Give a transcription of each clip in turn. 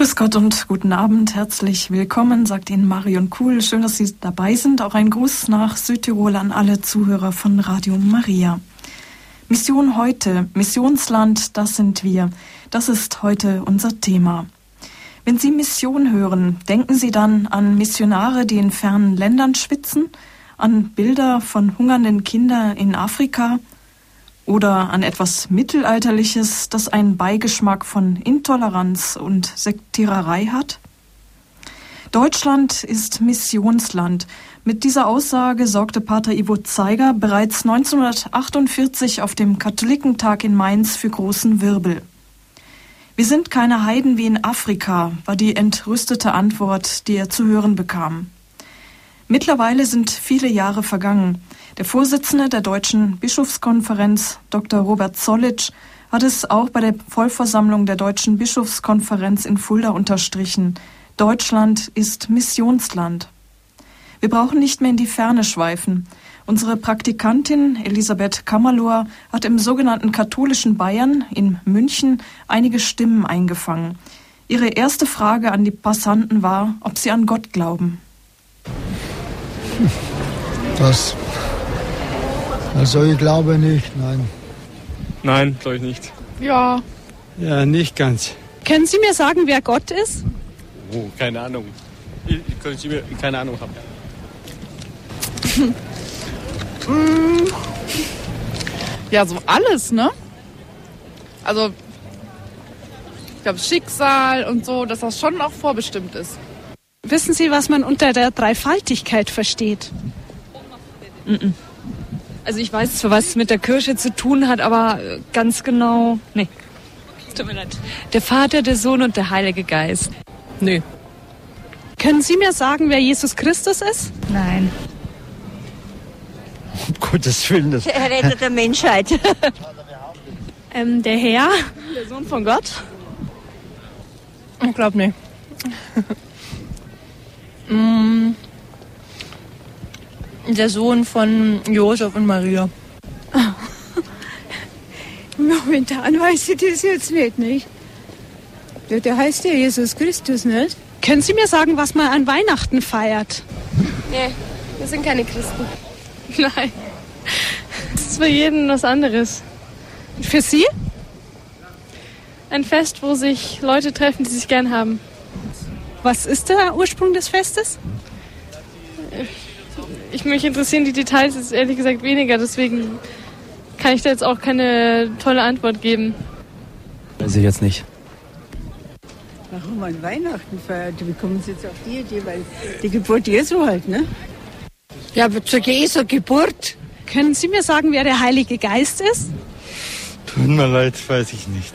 Grüß Gott und guten Abend, herzlich willkommen, sagt Ihnen Marion Kuhl. Schön, dass Sie dabei sind. Auch ein Gruß nach Südtirol an alle Zuhörer von Radio Maria. Mission heute, Missionsland, das sind wir. Das ist heute unser Thema. Wenn Sie Mission hören, denken Sie dann an Missionare, die in fernen Ländern schwitzen, an Bilder von hungernden Kindern in Afrika, oder an etwas Mittelalterliches, das einen Beigeschmack von Intoleranz und Sektiererei hat? Deutschland ist Missionsland. Mit dieser Aussage sorgte Pater Ivo Zeiger bereits 1948 auf dem Katholikentag in Mainz für großen Wirbel. Wir sind keine Heiden wie in Afrika, war die entrüstete Antwort, die er zu hören bekam. Mittlerweile sind viele Jahre vergangen. Der Vorsitzende der Deutschen Bischofskonferenz, Dr. Robert Zollitsch, hat es auch bei der Vollversammlung der Deutschen Bischofskonferenz in Fulda unterstrichen. Deutschland ist Missionsland. Wir brauchen nicht mehr in die Ferne schweifen. Unsere Praktikantin Elisabeth Kammerlohr hat im sogenannten katholischen Bayern in München einige Stimmen eingefangen. Ihre erste Frage an die Passanten war, ob sie an Gott glauben. Das also ich glaube nicht, nein. Nein, glaube ich nicht. Ja. Ja, nicht ganz. Können Sie mir sagen, wer Gott ist? Oh, keine Ahnung. Ich, ich könnte mir keine Ahnung haben. ja, so alles, ne? Also, ich glaube, Schicksal und so, dass das schon auch vorbestimmt ist. Wissen Sie, was man unter der Dreifaltigkeit versteht? Mm -mm. Also ich weiß zwar, was es mit der Kirche zu tun hat, aber ganz genau. Nee. Tut mir leid. Der Vater, der Sohn und der Heilige Geist. Nö. Können Sie mir sagen, wer Jesus Christus ist? Nein. Um Gottes Willen. Das der Retter der Menschheit. ähm, der Herr. Der Sohn von Gott? Ich glaube nicht. mm der Sohn von Josef und Maria. Momentan weiß ich das jetzt nicht, nicht? Ja, der heißt ja Jesus Christus, nicht? Können Sie mir sagen, was man an Weihnachten feiert? Nee, wir sind keine Christen. Nein. Das ist für jeden was anderes. Für Sie? Ein Fest, wo sich Leute treffen, die sich gern haben. Was ist der Ursprung des Festes? Ich mich interessieren die Details ist ehrlich gesagt weniger, deswegen kann ich da jetzt auch keine tolle Antwort geben. Weiß ich jetzt nicht. Warum man Weihnachten feiert? Wie kommen Sie jetzt auf die Idee? Weil die Geburt Jesu halt, ne? Ja, aber zur Jesu Geburt. Können Sie mir sagen, wer der Heilige Geist ist? Tut mir leid, weiß ich nicht.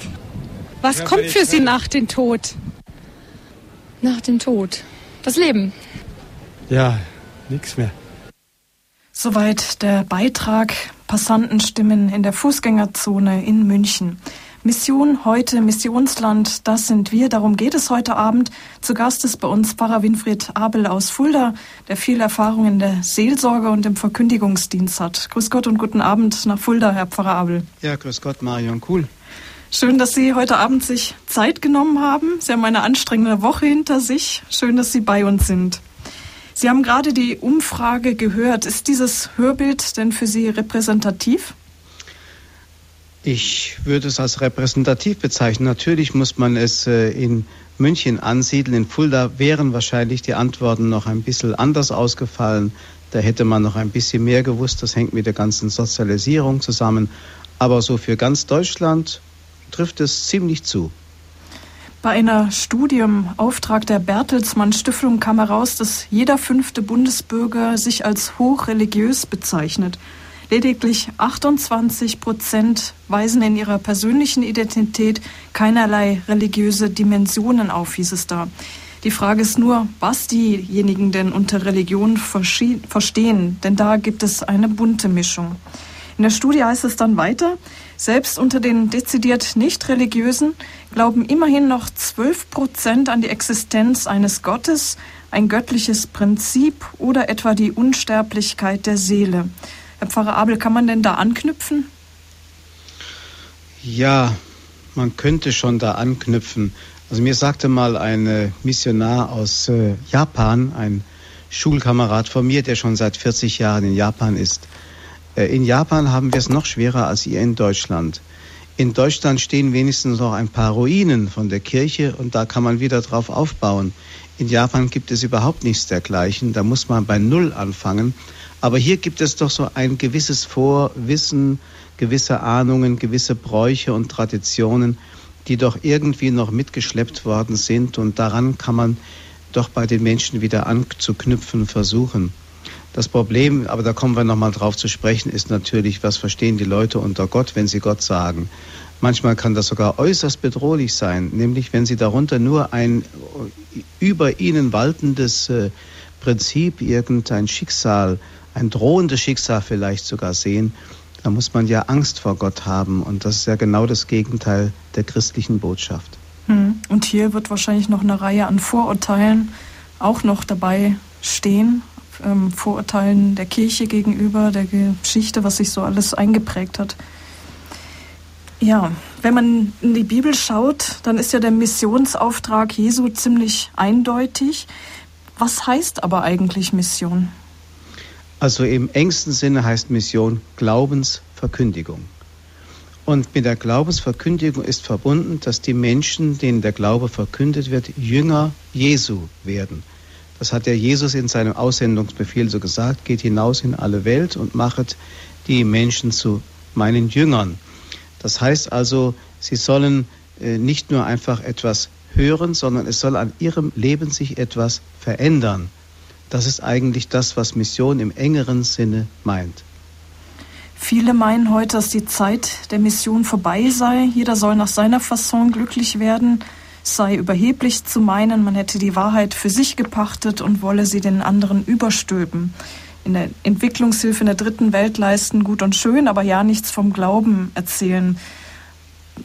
Was ja, kommt für Sie nach dem Tod? Nach dem Tod? Das Leben. Ja, nichts mehr. Soweit der Beitrag Passantenstimmen in der Fußgängerzone in München. Mission heute, Missionsland, das sind wir. Darum geht es heute Abend. Zu Gast ist bei uns Pfarrer Winfried Abel aus Fulda, der viel Erfahrung in der Seelsorge und im Verkündigungsdienst hat. Grüß Gott und guten Abend nach Fulda, Herr Pfarrer Abel. Ja, grüß Gott, Marion, cool. Schön, dass Sie heute Abend sich Zeit genommen haben. Sie haben eine anstrengende Woche hinter sich. Schön, dass Sie bei uns sind. Sie haben gerade die Umfrage gehört. Ist dieses Hörbild denn für Sie repräsentativ? Ich würde es als repräsentativ bezeichnen. Natürlich muss man es äh, in München ansiedeln. In Fulda wären wahrscheinlich die Antworten noch ein bisschen anders ausgefallen. Da hätte man noch ein bisschen mehr gewusst. Das hängt mit der ganzen Sozialisierung zusammen. Aber so für ganz Deutschland trifft es ziemlich zu. Bei einer Studie im Auftrag der Bertelsmann Stiftung kam heraus, dass jeder fünfte Bundesbürger sich als hochreligiös bezeichnet. Lediglich 28 Prozent weisen in ihrer persönlichen Identität keinerlei religiöse Dimensionen auf, hieß es da. Die Frage ist nur, was diejenigen denn unter Religion verstehen, denn da gibt es eine bunte Mischung. In der Studie heißt es dann weiter, selbst unter den dezidiert nicht religiösen glauben immerhin noch 12 Prozent an die Existenz eines Gottes, ein göttliches Prinzip oder etwa die Unsterblichkeit der Seele. Herr Pfarrer Abel, kann man denn da anknüpfen? Ja, man könnte schon da anknüpfen. Also mir sagte mal ein Missionar aus äh, Japan, ein Schulkamerad von mir, der schon seit 40 Jahren in Japan ist. Äh, in Japan haben wir es noch schwerer als ihr in Deutschland. In Deutschland stehen wenigstens noch ein paar Ruinen von der Kirche und da kann man wieder drauf aufbauen. In Japan gibt es überhaupt nichts dergleichen. Da muss man bei Null anfangen. Aber hier gibt es doch so ein gewisses Vorwissen, gewisse Ahnungen, gewisse Bräuche und Traditionen, die doch irgendwie noch mitgeschleppt worden sind. Und daran kann man doch bei den Menschen wieder anzuknüpfen versuchen. Das Problem, aber da kommen wir nochmal drauf zu sprechen, ist natürlich, was verstehen die Leute unter Gott, wenn sie Gott sagen. Manchmal kann das sogar äußerst bedrohlich sein, nämlich wenn sie darunter nur ein über ihnen waltendes äh, Prinzip, irgendein Schicksal, ein drohendes Schicksal vielleicht sogar sehen, da muss man ja Angst vor Gott haben. Und das ist ja genau das Gegenteil der christlichen Botschaft. Hm. Und hier wird wahrscheinlich noch eine Reihe an Vorurteilen auch noch dabei stehen, ähm, Vorurteilen der Kirche gegenüber, der Geschichte, was sich so alles eingeprägt hat. Ja, wenn man in die Bibel schaut, dann ist ja der Missionsauftrag Jesu ziemlich eindeutig. Was heißt aber eigentlich Mission? Also im engsten Sinne heißt Mission Glaubensverkündigung. Und mit der Glaubensverkündigung ist verbunden, dass die Menschen, denen der Glaube verkündet wird, Jünger Jesu werden. Das hat ja Jesus in seinem Aussendungsbefehl so gesagt, geht hinaus in alle Welt und machet die Menschen zu meinen Jüngern. Das heißt also, sie sollen äh, nicht nur einfach etwas hören, sondern es soll an ihrem Leben sich etwas verändern. Das ist eigentlich das, was Mission im engeren Sinne meint. Viele meinen heute, dass die Zeit der Mission vorbei sei. Jeder soll nach seiner Fasson glücklich werden sei überheblich zu meinen, man hätte die Wahrheit für sich gepachtet und wolle sie den anderen überstülpen. In der Entwicklungshilfe in der dritten Welt leisten gut und schön, aber ja nichts vom Glauben erzählen.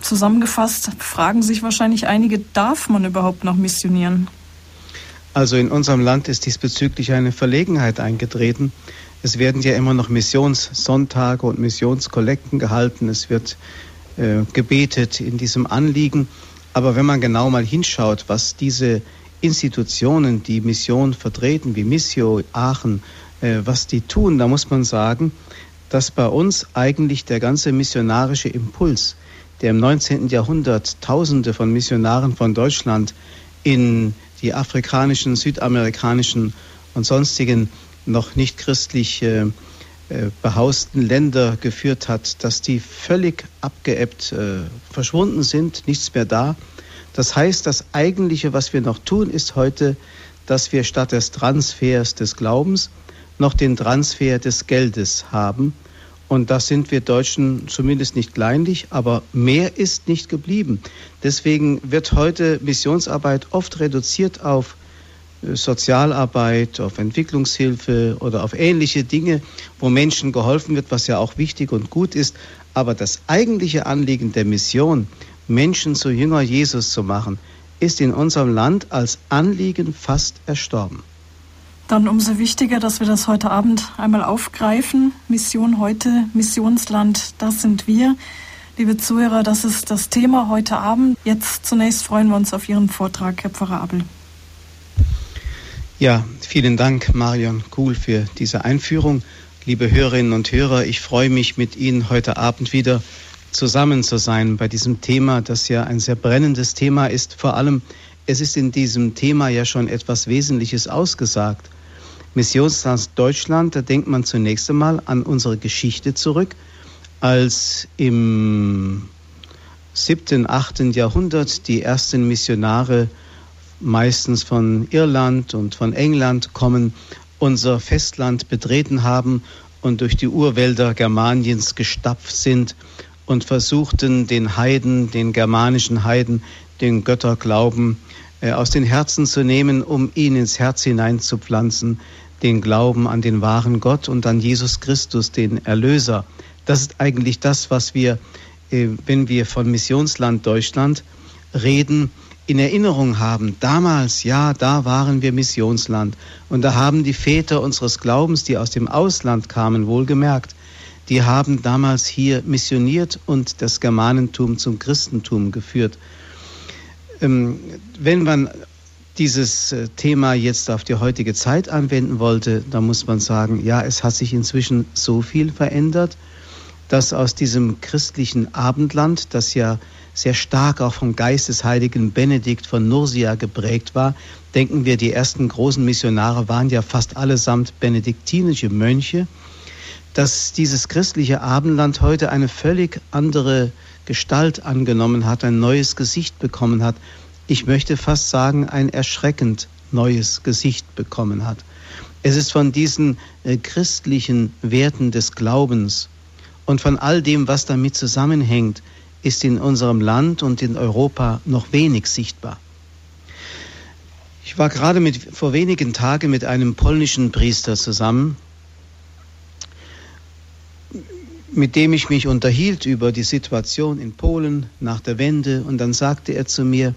Zusammengefasst fragen sich wahrscheinlich einige, darf man überhaupt noch missionieren? Also in unserem Land ist diesbezüglich eine Verlegenheit eingetreten. Es werden ja immer noch Missionssonntage und Missionskollekten gehalten. Es wird äh, gebetet in diesem Anliegen. Aber wenn man genau mal hinschaut, was diese Institutionen, die Mission vertreten, wie Missio, Aachen, äh, was die tun, da muss man sagen, dass bei uns eigentlich der ganze missionarische Impuls, der im 19. Jahrhundert Tausende von Missionaren von Deutschland in die afrikanischen, südamerikanischen und sonstigen noch nicht christlich äh, behausten Länder geführt hat, dass die völlig abgeebbt äh, verschwunden sind, nichts mehr da. Das heißt, das Eigentliche, was wir noch tun, ist heute, dass wir statt des Transfers des Glaubens noch den Transfer des Geldes haben. Und das sind wir Deutschen zumindest nicht kleinlich, aber mehr ist nicht geblieben. Deswegen wird heute Missionsarbeit oft reduziert auf Sozialarbeit, auf Entwicklungshilfe oder auf ähnliche Dinge, wo Menschen geholfen wird, was ja auch wichtig und gut ist. Aber das eigentliche Anliegen der Mission, Menschen zu Jünger Jesus zu machen, ist in unserem Land als Anliegen fast erstorben. Dann umso wichtiger, dass wir das heute Abend einmal aufgreifen. Mission heute, Missionsland, das sind wir. Liebe Zuhörer, das ist das Thema heute Abend. Jetzt zunächst freuen wir uns auf Ihren Vortrag, Herr Pfarrer Abel. Ja, vielen Dank, Marion Kuhl, für diese Einführung. Liebe Hörerinnen und Hörer, ich freue mich, mit Ihnen heute Abend wieder zusammen zu sein bei diesem Thema, das ja ein sehr brennendes Thema ist. Vor allem, es ist in diesem Thema ja schon etwas Wesentliches ausgesagt. Missionsland Deutschland, da denkt man zunächst einmal an unsere Geschichte zurück, als im siebten, achten Jahrhundert die ersten Missionare meistens von Irland und von England kommen, unser Festland betreten haben und durch die Urwälder Germaniens gestapft sind und versuchten, den Heiden, den germanischen Heiden, den Götterglauben äh, aus den Herzen zu nehmen, um ihn ins Herz hineinzupflanzen, den Glauben an den wahren Gott und an Jesus Christus, den Erlöser. Das ist eigentlich das, was wir, äh, wenn wir von Missionsland Deutschland reden, in Erinnerung haben, damals, ja, da waren wir Missionsland und da haben die Väter unseres Glaubens, die aus dem Ausland kamen, wohlgemerkt, die haben damals hier missioniert und das Germanentum zum Christentum geführt. Ähm, wenn man dieses äh, Thema jetzt auf die heutige Zeit anwenden wollte, dann muss man sagen, ja, es hat sich inzwischen so viel verändert, dass aus diesem christlichen Abendland, das ja sehr stark auch vom Geist des heiligen Benedikt von Nursia geprägt war, denken wir, die ersten großen Missionare waren ja fast allesamt benediktinische Mönche, dass dieses christliche Abendland heute eine völlig andere Gestalt angenommen hat, ein neues Gesicht bekommen hat. Ich möchte fast sagen, ein erschreckend neues Gesicht bekommen hat. Es ist von diesen äh, christlichen Werten des Glaubens und von all dem, was damit zusammenhängt, ist in unserem Land und in Europa noch wenig sichtbar. Ich war gerade mit, vor wenigen Tagen mit einem polnischen Priester zusammen, mit dem ich mich unterhielt über die Situation in Polen nach der Wende. Und dann sagte er zu mir,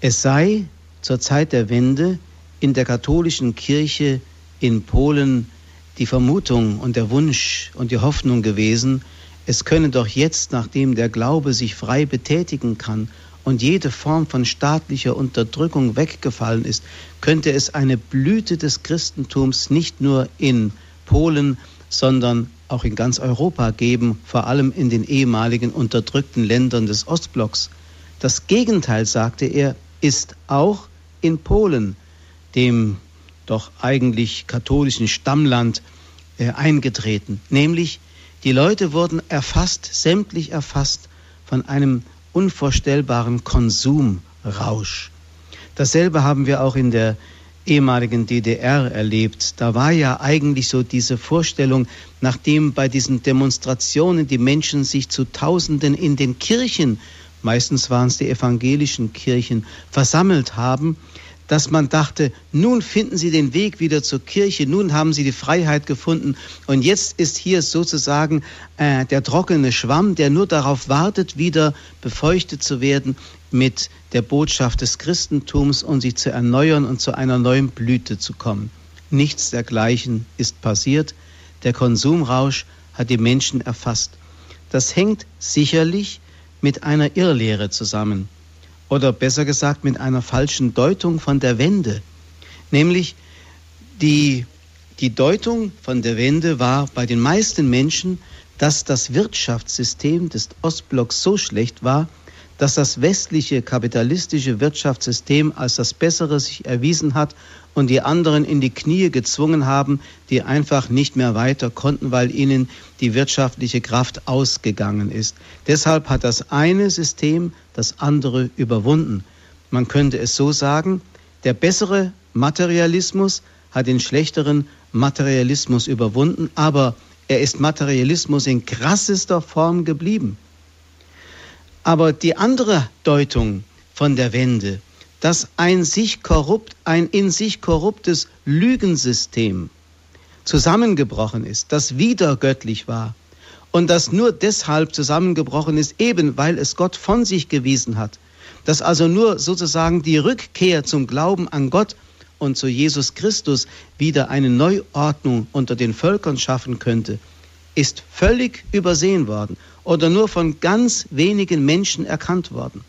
es sei zur Zeit der Wende in der katholischen Kirche in Polen die Vermutung und der Wunsch und die Hoffnung gewesen, es könne doch jetzt, nachdem der Glaube sich frei betätigen kann und jede Form von staatlicher Unterdrückung weggefallen ist, könnte es eine Blüte des Christentums nicht nur in Polen, sondern auch in ganz Europa geben, vor allem in den ehemaligen unterdrückten Ländern des Ostblocks. Das Gegenteil, sagte er, ist auch in Polen, dem doch eigentlich katholischen Stammland, äh, eingetreten. Nämlich, die Leute wurden erfasst, sämtlich erfasst von einem unvorstellbaren Konsumrausch. Dasselbe haben wir auch in der ehemaligen DDR erlebt. Da war ja eigentlich so diese Vorstellung, nachdem bei diesen Demonstrationen die Menschen sich zu Tausenden in den Kirchen, meistens waren es die evangelischen Kirchen, versammelt haben, dass man dachte, nun finden sie den Weg wieder zur Kirche, nun haben sie die Freiheit gefunden und jetzt ist hier sozusagen äh, der trockene Schwamm, der nur darauf wartet, wieder befeuchtet zu werden mit der Botschaft des Christentums und sich zu erneuern und zu einer neuen Blüte zu kommen. Nichts dergleichen ist passiert. Der Konsumrausch hat die Menschen erfasst. Das hängt sicherlich mit einer Irrlehre zusammen oder besser gesagt mit einer falschen Deutung von der Wende. Nämlich die, die Deutung von der Wende war bei den meisten Menschen, dass das Wirtschaftssystem des Ostblocks so schlecht war, dass das westliche kapitalistische Wirtschaftssystem als das bessere sich erwiesen hat und die anderen in die Knie gezwungen haben, die einfach nicht mehr weiter konnten, weil ihnen die wirtschaftliche Kraft ausgegangen ist. Deshalb hat das eine System das andere überwunden. Man könnte es so sagen, der bessere Materialismus hat den schlechteren Materialismus überwunden, aber er ist Materialismus in krassester Form geblieben. Aber die andere Deutung von der Wende, dass ein sich korrupt, ein in sich korruptes Lügensystem zusammengebrochen ist, das wieder göttlich war und das nur deshalb zusammengebrochen ist, eben weil es Gott von sich gewiesen hat, dass also nur sozusagen die Rückkehr zum Glauben an Gott und zu Jesus Christus wieder eine Neuordnung unter den Völkern schaffen könnte, ist völlig übersehen worden oder nur von ganz wenigen Menschen erkannt worden.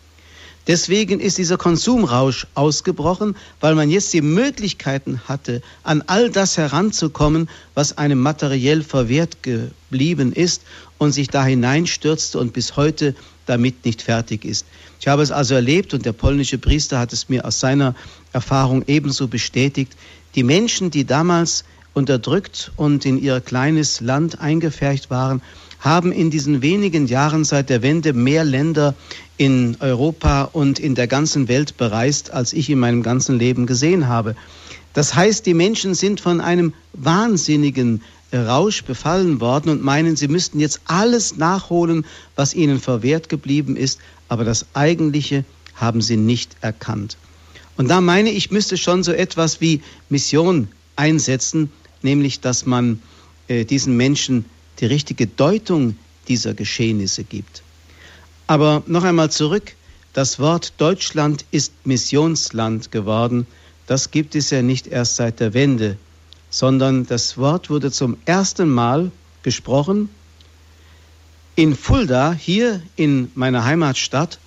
Deswegen ist dieser Konsumrausch ausgebrochen, weil man jetzt die Möglichkeiten hatte, an all das heranzukommen, was einem materiell verwehrt geblieben ist und sich da hineinstürzte und bis heute damit nicht fertig ist. Ich habe es also erlebt und der polnische Priester hat es mir aus seiner Erfahrung ebenso bestätigt. Die Menschen, die damals unterdrückt und in ihr kleines Land eingefärcht waren, haben in diesen wenigen Jahren seit der Wende mehr Länder in Europa und in der ganzen Welt bereist, als ich in meinem ganzen Leben gesehen habe. Das heißt, die Menschen sind von einem wahnsinnigen Rausch befallen worden und meinen, sie müssten jetzt alles nachholen, was ihnen verwehrt geblieben ist, aber das Eigentliche haben sie nicht erkannt. Und da meine ich, müsste schon so etwas wie Mission einsetzen, nämlich dass man äh, diesen Menschen die richtige Deutung dieser Geschehnisse gibt. Aber noch einmal zurück, das Wort Deutschland ist Missionsland geworden, das gibt es ja nicht erst seit der Wende, sondern das Wort wurde zum ersten Mal gesprochen in Fulda, hier in meiner Heimatstadt,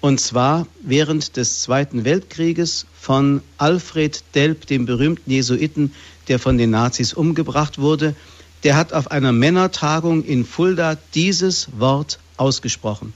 Und zwar während des Zweiten Weltkrieges von Alfred Delp, dem berühmten Jesuiten, der von den Nazis umgebracht wurde. Der hat auf einer Männertagung in Fulda dieses Wort ausgesprochen.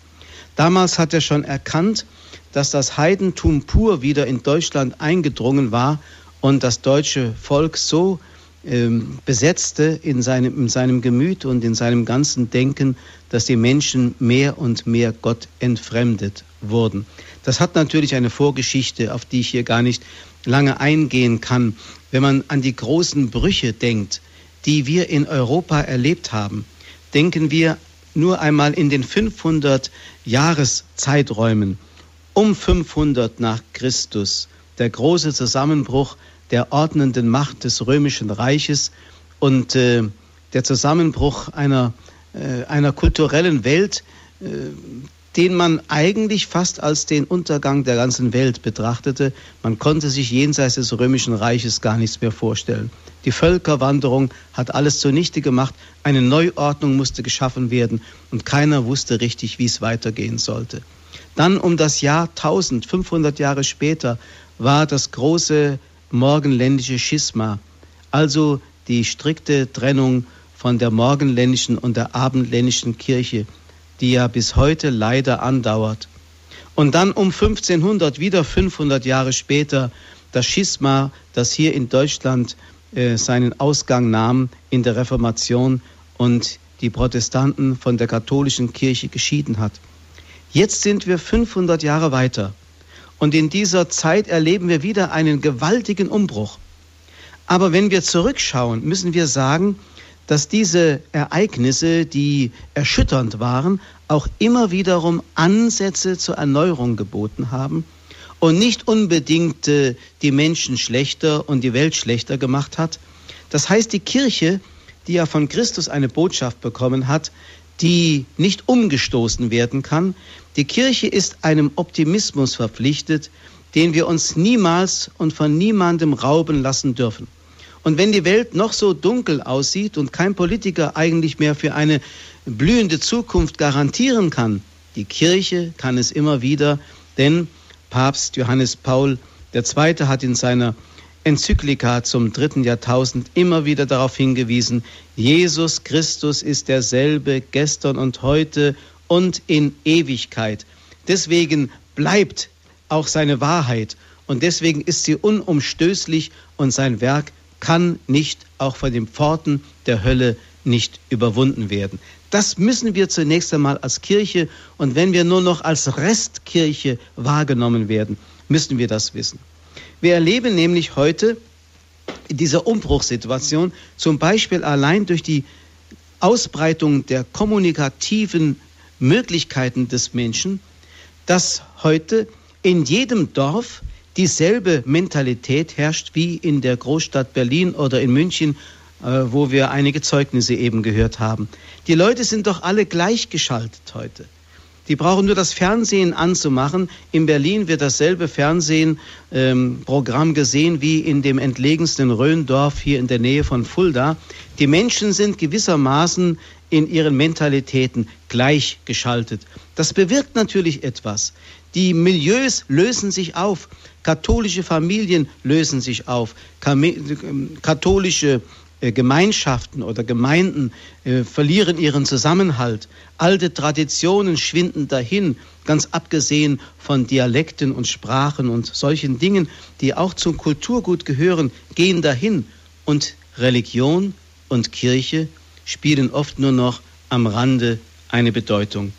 Damals hat er schon erkannt, dass das Heidentum pur wieder in Deutschland eingedrungen war und das deutsche Volk so ähm, besetzte in seinem, in seinem Gemüt und in seinem ganzen Denken, dass die Menschen mehr und mehr Gott entfremdet wurden. Das hat natürlich eine Vorgeschichte, auf die ich hier gar nicht lange eingehen kann. Wenn man an die großen Brüche denkt, die wir in Europa erlebt haben, denken wir nur einmal in den 500 Jahreszeiträumen. Um 500 nach Christus, der große Zusammenbruch der ordnenden Macht des römischen Reiches und äh, der Zusammenbruch einer, äh, einer kulturellen Welt, äh, den man eigentlich fast als den Untergang der ganzen Welt betrachtete. Man konnte sich jenseits des römischen Reiches gar nichts mehr vorstellen. Die Völkerwanderung hat alles zunichte gemacht, eine Neuordnung musste geschaffen werden und keiner wusste richtig, wie es weitergehen sollte. Dann um das Jahr 1500 Jahre später war das große morgenländische Schisma, also die strikte Trennung von der morgenländischen und der abendländischen Kirche, die ja bis heute leider andauert. Und dann um 1500, wieder 500 Jahre später, das Schisma, das hier in Deutschland äh, seinen Ausgang nahm in der Reformation und die Protestanten von der katholischen Kirche geschieden hat. Jetzt sind wir 500 Jahre weiter und in dieser Zeit erleben wir wieder einen gewaltigen Umbruch. Aber wenn wir zurückschauen, müssen wir sagen, dass diese Ereignisse, die erschütternd waren, auch immer wiederum Ansätze zur Erneuerung geboten haben und nicht unbedingt äh, die Menschen schlechter und die Welt schlechter gemacht hat. Das heißt, die Kirche, die ja von Christus eine Botschaft bekommen hat, die nicht umgestoßen werden kann. Die Kirche ist einem Optimismus verpflichtet, den wir uns niemals und von niemandem rauben lassen dürfen. Und wenn die Welt noch so dunkel aussieht und kein Politiker eigentlich mehr für eine blühende Zukunft garantieren kann, die Kirche kann es immer wieder, denn Papst Johannes Paul II. hat in seiner Enzyklika zum dritten Jahrtausend immer wieder darauf hingewiesen, Jesus Christus ist derselbe gestern und heute und in Ewigkeit. Deswegen bleibt auch seine Wahrheit und deswegen ist sie unumstößlich und sein Werk kann nicht auch von den Pforten der Hölle nicht überwunden werden. Das müssen wir zunächst einmal als Kirche und wenn wir nur noch als Restkirche wahrgenommen werden, müssen wir das wissen. Wir erleben nämlich heute in dieser Umbruchssituation zum Beispiel allein durch die Ausbreitung der kommunikativen Möglichkeiten des Menschen, dass heute in jedem Dorf dieselbe Mentalität herrscht wie in der Großstadt Berlin oder in München, äh, wo wir einige Zeugnisse eben gehört haben. Die Leute sind doch alle gleichgeschaltet heute. Die brauchen nur das Fernsehen anzumachen. In Berlin wird dasselbe Fernsehprogramm ähm, gesehen wie in dem entlegensten Rhöndorf hier in der Nähe von Fulda. Die Menschen sind gewissermaßen in ihren Mentalitäten gleichgeschaltet. Das bewirkt natürlich etwas. Die Milieus lösen sich auf. Katholische Familien lösen sich auf. Ähm, katholische äh, Gemeinschaften oder Gemeinden äh, verlieren ihren Zusammenhalt. Alte Traditionen schwinden dahin, ganz abgesehen von Dialekten und Sprachen und solchen Dingen, die auch zum Kulturgut gehören, gehen dahin. Und Religion und Kirche spielen oft nur noch am Rande eine Bedeutung.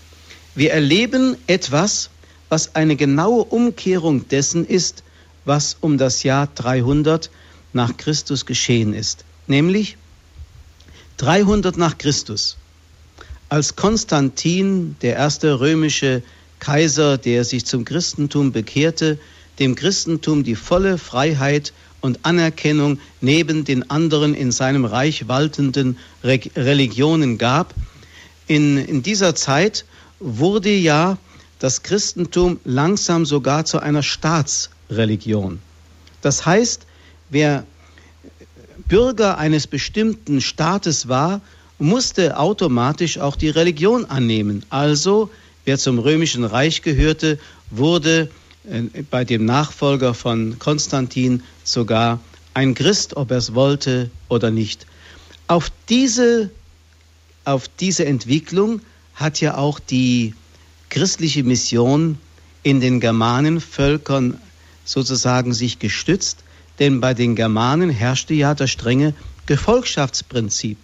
Wir erleben etwas, was eine genaue Umkehrung dessen ist, was um das Jahr 300 nach Christus geschehen ist nämlich 300 nach Christus, als Konstantin, der erste römische Kaiser, der sich zum Christentum bekehrte, dem Christentum die volle Freiheit und Anerkennung neben den anderen in seinem Reich waltenden Re Religionen gab. In, in dieser Zeit wurde ja das Christentum langsam sogar zu einer Staatsreligion. Das heißt, wer Bürger eines bestimmten Staates war, musste automatisch auch die Religion annehmen. Also wer zum römischen Reich gehörte wurde äh, bei dem Nachfolger von Konstantin sogar ein Christ, ob er es wollte oder nicht. Auf diese, auf diese Entwicklung hat ja auch die christliche Mission in den Germanenvölkern sozusagen sich gestützt, denn bei den Germanen herrschte ja das strenge Gefolgschaftsprinzip.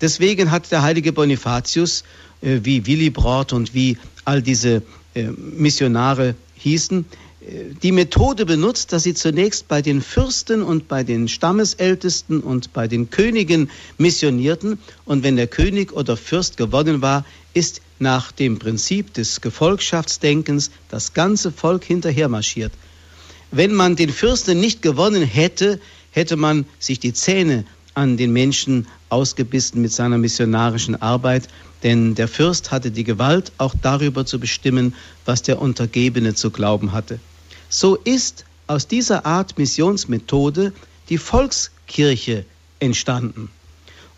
Deswegen hat der heilige Bonifatius, äh, wie Willibrord und wie all diese äh, Missionare hießen, äh, die Methode benutzt, dass sie zunächst bei den Fürsten und bei den Stammesältesten und bei den Königen missionierten und wenn der König oder Fürst gewonnen war, ist nach dem Prinzip des Gefolgschaftsdenkens das ganze Volk hinterher marschiert. Wenn man den Fürsten nicht gewonnen hätte, hätte man sich die Zähne an den Menschen ausgebissen mit seiner missionarischen Arbeit, denn der Fürst hatte die Gewalt, auch darüber zu bestimmen, was der Untergebene zu glauben hatte. So ist aus dieser Art Missionsmethode die Volkskirche entstanden.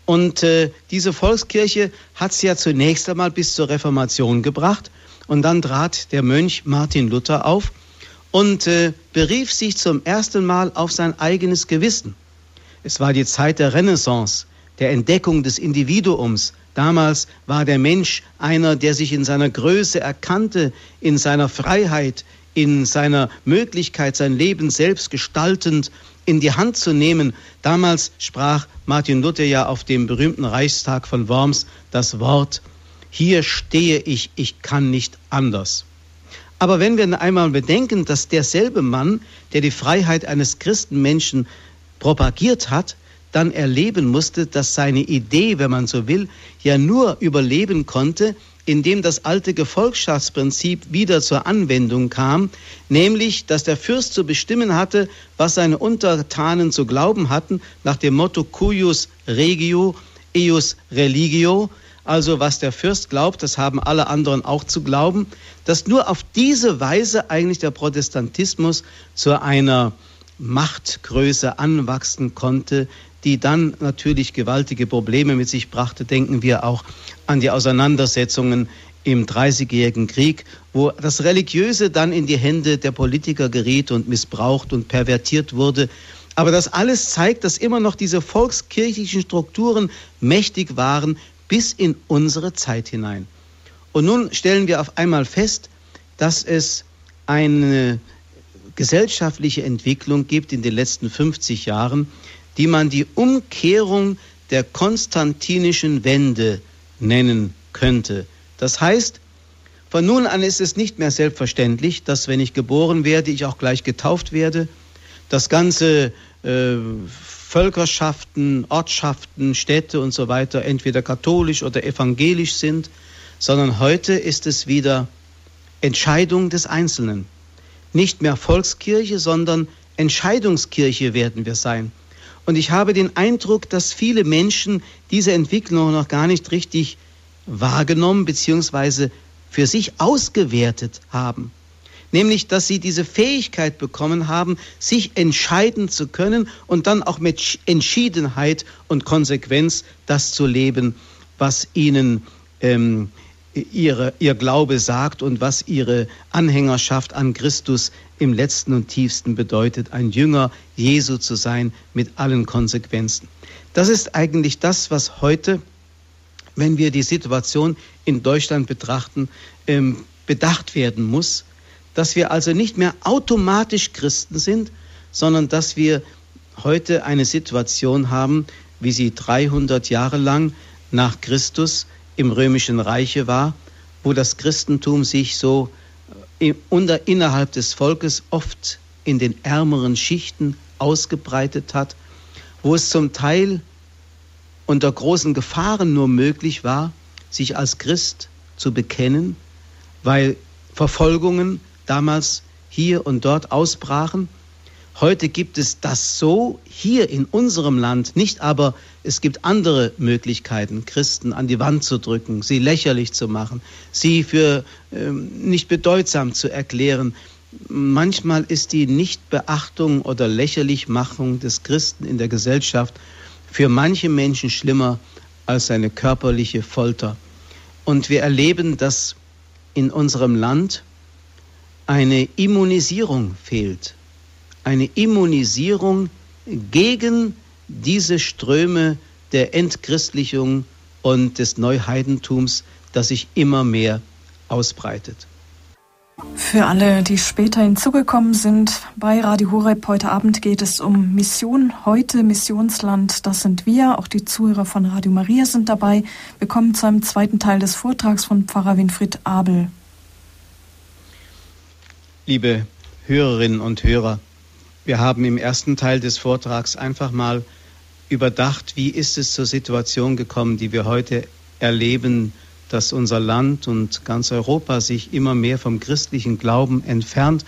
Und äh, diese Volkskirche hat es ja zunächst einmal bis zur Reformation gebracht. Und dann trat der Mönch Martin Luther auf und äh, berief sich zum ersten Mal auf sein eigenes Gewissen. Es war die Zeit der Renaissance, der Entdeckung des Individuums. Damals war der Mensch einer, der sich in seiner Größe erkannte, in seiner Freiheit, in seiner Möglichkeit, sein Leben selbst gestaltend in die Hand zu nehmen. Damals sprach Martin Luther ja auf dem berühmten Reichstag von Worms das Wort, hier stehe ich, ich kann nicht anders. Aber wenn wir einmal bedenken, dass derselbe Mann, der die Freiheit eines Christenmenschen propagiert hat, dann erleben musste, dass seine Idee, wenn man so will, ja nur überleben konnte, indem das alte Gefolgschaftsprinzip wieder zur Anwendung kam, nämlich, dass der Fürst zu bestimmen hatte, was seine Untertanen zu glauben hatten, nach dem Motto cuius regio, eius religio, also was der Fürst glaubt, das haben alle anderen auch zu glauben, dass nur auf diese Weise eigentlich der Protestantismus zu einer Machtgröße anwachsen konnte, die dann natürlich gewaltige Probleme mit sich brachte. Denken wir auch an die Auseinandersetzungen im Dreißigjährigen Krieg, wo das Religiöse dann in die Hände der Politiker geriet und missbraucht und pervertiert wurde. Aber das alles zeigt, dass immer noch diese volkskirchlichen Strukturen mächtig waren bis in unsere Zeit hinein. Und nun stellen wir auf einmal fest, dass es eine gesellschaftliche Entwicklung gibt in den letzten 50 Jahren, die man die Umkehrung der konstantinischen Wende nennen könnte. Das heißt, von nun an ist es nicht mehr selbstverständlich, dass wenn ich geboren werde, ich auch gleich getauft werde, dass ganze äh, Völkerschaften, Ortschaften, Städte und so weiter entweder katholisch oder evangelisch sind, sondern heute ist es wieder Entscheidung des Einzelnen. Nicht mehr Volkskirche, sondern Entscheidungskirche werden wir sein. Und ich habe den Eindruck, dass viele Menschen diese Entwicklung noch gar nicht richtig wahrgenommen bzw. für sich ausgewertet haben. Nämlich, dass sie diese Fähigkeit bekommen haben, sich entscheiden zu können und dann auch mit Entschiedenheit und Konsequenz das zu leben, was ihnen ähm, ihre, ihr Glaube sagt und was ihre Anhängerschaft an Christus im letzten und tiefsten bedeutet, ein Jünger Jesu zu sein mit allen Konsequenzen. Das ist eigentlich das, was heute, wenn wir die Situation in Deutschland betrachten, ähm, bedacht werden muss, dass wir also nicht mehr automatisch Christen sind, sondern dass wir heute eine Situation haben, wie sie 300 Jahre lang nach Christus im römischen Reiche war, wo das Christentum sich so äh, unter, innerhalb des Volkes oft in den ärmeren Schichten ausgebreitet hat, wo es zum Teil unter großen Gefahren nur möglich war, sich als Christ zu bekennen, weil Verfolgungen damals hier und dort ausbrachen Heute gibt es das so hier in unserem Land nicht, aber es gibt andere Möglichkeiten, Christen an die Wand zu drücken, sie lächerlich zu machen, sie für ähm, nicht bedeutsam zu erklären. Manchmal ist die Nichtbeachtung oder Lächerlichmachung des Christen in der Gesellschaft für manche Menschen schlimmer als eine körperliche Folter. Und wir erleben, dass in unserem Land eine Immunisierung fehlt. Eine Immunisierung gegen diese Ströme der Entchristlichung und des Neuheidentums, das sich immer mehr ausbreitet. Für alle, die später hinzugekommen sind, bei Radio Horeb heute Abend geht es um Mission heute, Missionsland, das sind wir. Auch die Zuhörer von Radio Maria sind dabei. Wir kommen zu einem zweiten Teil des Vortrags von Pfarrer Winfried Abel. Liebe Hörerinnen und Hörer, wir haben im ersten Teil des Vortrags einfach mal überdacht, wie ist es zur Situation gekommen, die wir heute erleben, dass unser Land und ganz Europa sich immer mehr vom christlichen Glauben entfernt,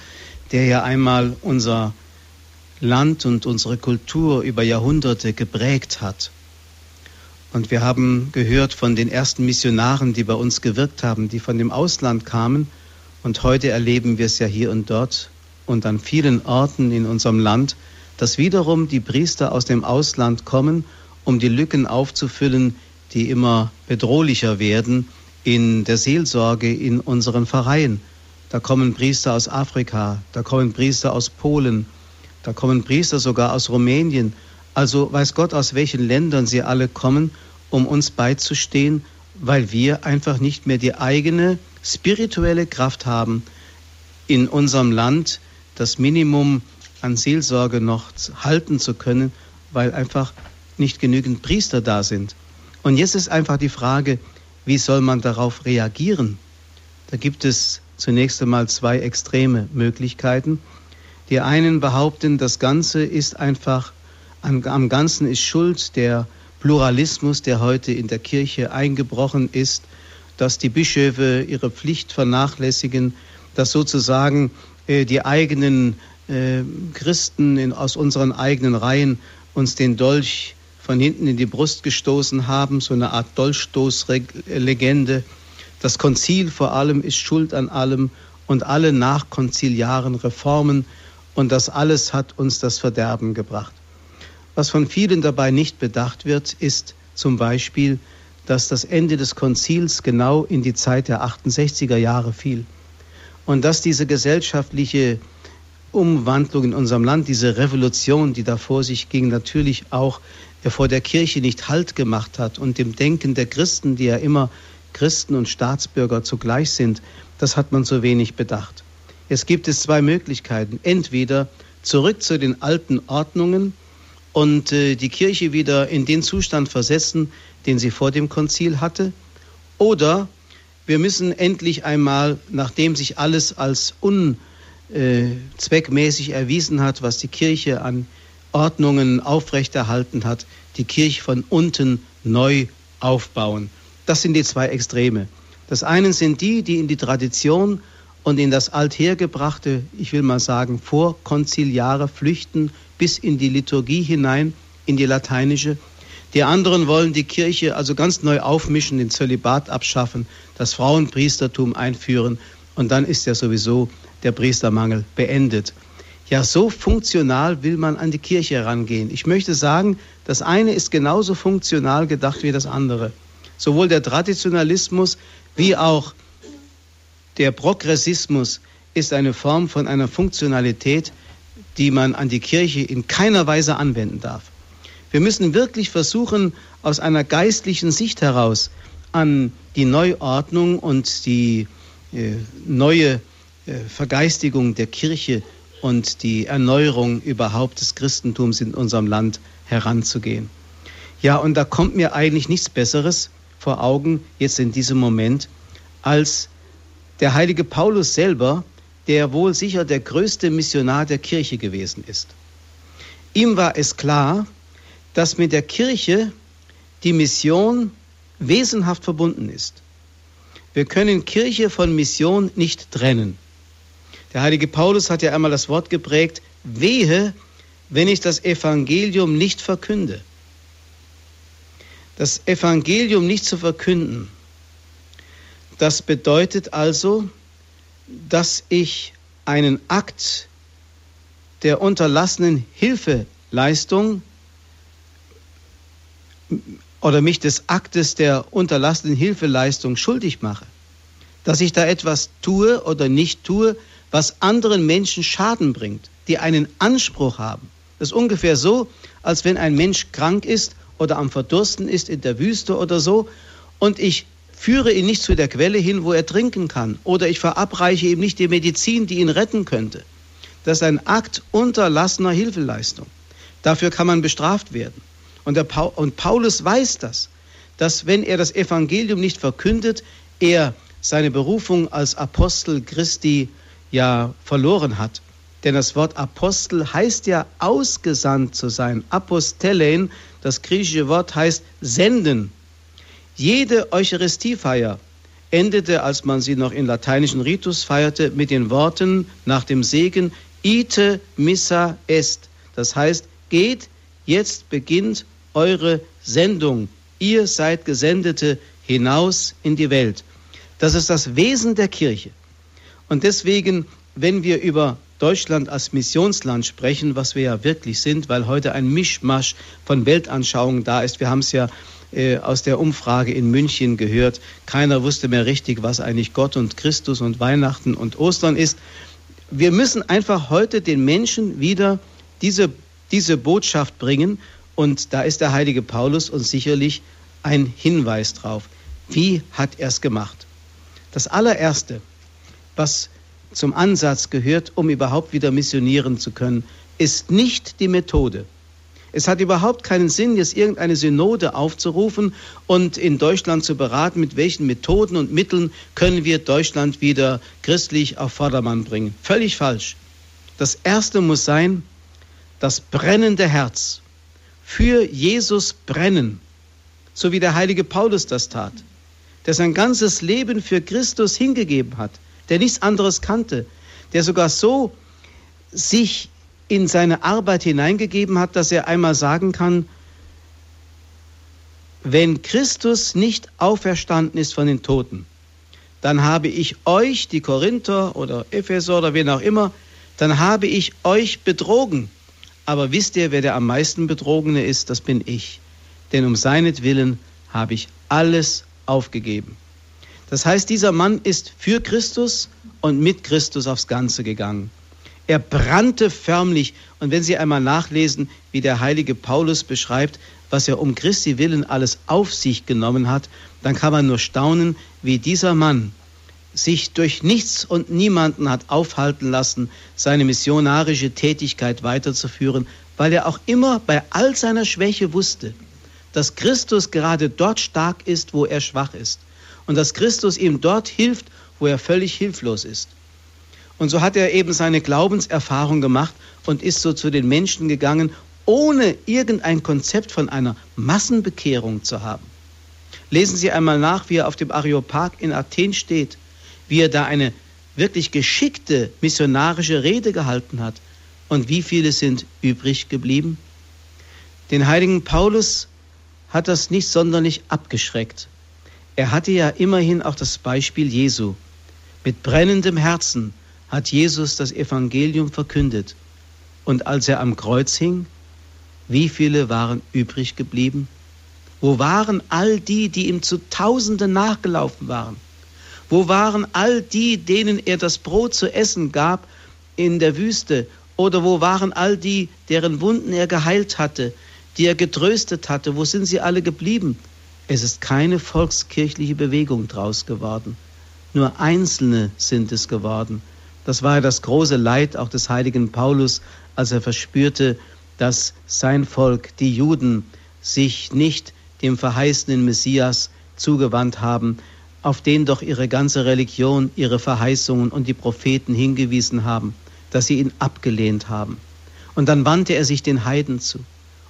der ja einmal unser Land und unsere Kultur über Jahrhunderte geprägt hat. Und wir haben gehört von den ersten Missionaren, die bei uns gewirkt haben, die von dem Ausland kamen. Und heute erleben wir es ja hier und dort und an vielen Orten in unserem Land, dass wiederum die Priester aus dem Ausland kommen, um die Lücken aufzufüllen, die immer bedrohlicher werden in der Seelsorge in unseren Pfarreien. Da kommen Priester aus Afrika, da kommen Priester aus Polen, da kommen Priester sogar aus Rumänien. Also weiß Gott, aus welchen Ländern sie alle kommen, um uns beizustehen, weil wir einfach nicht mehr die eigene spirituelle Kraft haben, in unserem Land das Minimum an Seelsorge noch halten zu können, weil einfach nicht genügend Priester da sind. Und jetzt ist einfach die Frage, wie soll man darauf reagieren? Da gibt es zunächst einmal zwei extreme Möglichkeiten. Die einen behaupten, das Ganze ist einfach, am Ganzen ist Schuld der Pluralismus, der heute in der Kirche eingebrochen ist, dass die Bischöfe ihre Pflicht vernachlässigen, dass sozusagen die eigenen äh, Christen aus unseren eigenen Reihen uns den Dolch von hinten in die Brust gestoßen haben, so eine Art Dolchstoßlegende. Das Konzil vor allem ist schuld an allem und alle nachkonziliaren Reformen und das alles hat uns das Verderben gebracht. Was von vielen dabei nicht bedacht wird, ist zum Beispiel, dass das Ende des Konzils genau in die Zeit der 68er Jahre fiel und dass diese gesellschaftliche Umwandlung in unserem Land, diese Revolution, die da vor sich ging, natürlich auch vor der Kirche nicht Halt gemacht hat und dem Denken der Christen, die ja immer Christen und Staatsbürger zugleich sind, das hat man so wenig bedacht. Es gibt es zwei Möglichkeiten. Entweder zurück zu den alten Ordnungen und äh, die Kirche wieder in den Zustand versetzen, den sie vor dem Konzil hatte, oder wir müssen endlich einmal, nachdem sich alles als un äh, erwiesen hat, was die Kirche an Ordnungen aufrechterhalten hat, die Kirche von unten neu aufbauen. Das sind die zwei Extreme. Das eine sind die, die in die Tradition und in das althergebrachte, ich will mal sagen, vorkonziliare flüchten bis in die Liturgie hinein, in die lateinische. Die anderen wollen die Kirche also ganz neu aufmischen, den Zölibat abschaffen, das Frauenpriestertum einführen und dann ist ja sowieso der Priestermangel beendet. Ja, so funktional will man an die Kirche herangehen. Ich möchte sagen, das eine ist genauso funktional gedacht wie das andere. Sowohl der Traditionalismus wie auch der Progressismus ist eine Form von einer Funktionalität, die man an die Kirche in keiner Weise anwenden darf. Wir müssen wirklich versuchen, aus einer geistlichen Sicht heraus an die Neuordnung und die äh, neue äh, Vergeistigung der Kirche und die Erneuerung überhaupt des Christentums in unserem Land heranzugehen. Ja, und da kommt mir eigentlich nichts Besseres vor Augen jetzt in diesem Moment als der heilige Paulus selber, der wohl sicher der größte Missionar der Kirche gewesen ist. Ihm war es klar, dass mit der Kirche die Mission wesenhaft verbunden ist. Wir können Kirche von Mission nicht trennen. Der heilige Paulus hat ja einmal das Wort geprägt, wehe, wenn ich das Evangelium nicht verkünde. Das Evangelium nicht zu verkünden, das bedeutet also, dass ich einen Akt der unterlassenen Hilfeleistung oder mich des Aktes der unterlassenen Hilfeleistung schuldig mache. Dass ich da etwas tue oder nicht tue, was anderen Menschen Schaden bringt, die einen Anspruch haben. Das ist ungefähr so, als wenn ein Mensch krank ist oder am Verdursten ist in der Wüste oder so und ich führe ihn nicht zu der Quelle hin, wo er trinken kann oder ich verabreiche ihm nicht die Medizin, die ihn retten könnte. Das ist ein Akt unterlassener Hilfeleistung. Dafür kann man bestraft werden. Und, pa und Paulus weiß das, dass wenn er das Evangelium nicht verkündet, er seine Berufung als Apostel Christi ja verloren hat. Denn das Wort Apostel heißt ja ausgesandt zu sein. Apostelen, das griechische Wort heißt senden. Jede Eucharistiefeier endete, als man sie noch in lateinischen Ritus feierte, mit den Worten nach dem Segen Ite missa est. Das heißt, geht, jetzt beginnt eure Sendung. Ihr seid Gesendete hinaus in die Welt. Das ist das Wesen der Kirche. Und deswegen, wenn wir über Deutschland als Missionsland sprechen, was wir ja wirklich sind, weil heute ein Mischmasch von Weltanschauungen da ist. Wir haben es ja äh, aus der Umfrage in München gehört. Keiner wusste mehr richtig, was eigentlich Gott und Christus und Weihnachten und Ostern ist. Wir müssen einfach heute den Menschen wieder diese, diese Botschaft bringen. Und da ist der heilige Paulus uns sicherlich ein Hinweis drauf. Wie hat er es gemacht? Das allererste, was zum Ansatz gehört, um überhaupt wieder missionieren zu können, ist nicht die Methode. Es hat überhaupt keinen Sinn, jetzt irgendeine Synode aufzurufen und in Deutschland zu beraten, mit welchen Methoden und Mitteln können wir Deutschland wieder christlich auf Vordermann bringen. Völlig falsch. Das Erste muss sein, das brennende Herz. Für Jesus brennen, so wie der heilige Paulus das tat, der sein ganzes Leben für Christus hingegeben hat der nichts anderes kannte, der sogar so sich in seine Arbeit hineingegeben hat, dass er einmal sagen kann, wenn Christus nicht auferstanden ist von den Toten, dann habe ich euch, die Korinther oder Epheser oder wen auch immer, dann habe ich euch betrogen. Aber wisst ihr, wer der am meisten Betrogene ist? Das bin ich. Denn um seinetwillen habe ich alles aufgegeben. Das heißt, dieser Mann ist für Christus und mit Christus aufs Ganze gegangen. Er brannte förmlich. Und wenn Sie einmal nachlesen, wie der heilige Paulus beschreibt, was er um Christi willen alles auf sich genommen hat, dann kann man nur staunen, wie dieser Mann sich durch nichts und niemanden hat aufhalten lassen, seine missionarische Tätigkeit weiterzuführen, weil er auch immer bei all seiner Schwäche wusste, dass Christus gerade dort stark ist, wo er schwach ist und dass Christus ihm dort hilft, wo er völlig hilflos ist. Und so hat er eben seine Glaubenserfahrung gemacht und ist so zu den Menschen gegangen, ohne irgendein Konzept von einer Massenbekehrung zu haben. Lesen Sie einmal nach, wie er auf dem Areopag in Athen steht, wie er da eine wirklich geschickte missionarische Rede gehalten hat. Und wie viele sind übrig geblieben? Den heiligen Paulus hat das nicht sonderlich abgeschreckt. Er hatte ja immerhin auch das Beispiel Jesu. Mit brennendem Herzen hat Jesus das Evangelium verkündet. Und als er am Kreuz hing, wie viele waren übrig geblieben? Wo waren all die, die ihm zu Tausenden nachgelaufen waren? Wo waren all die, denen er das Brot zu essen gab in der Wüste? Oder wo waren all die, deren Wunden er geheilt hatte, die er getröstet hatte? Wo sind sie alle geblieben? Es ist keine volkskirchliche Bewegung draus geworden. Nur Einzelne sind es geworden. Das war das große Leid auch des heiligen Paulus, als er verspürte, dass sein Volk, die Juden, sich nicht dem verheißenen Messias zugewandt haben, auf den doch ihre ganze Religion, ihre Verheißungen und die Propheten hingewiesen haben, dass sie ihn abgelehnt haben. Und dann wandte er sich den Heiden zu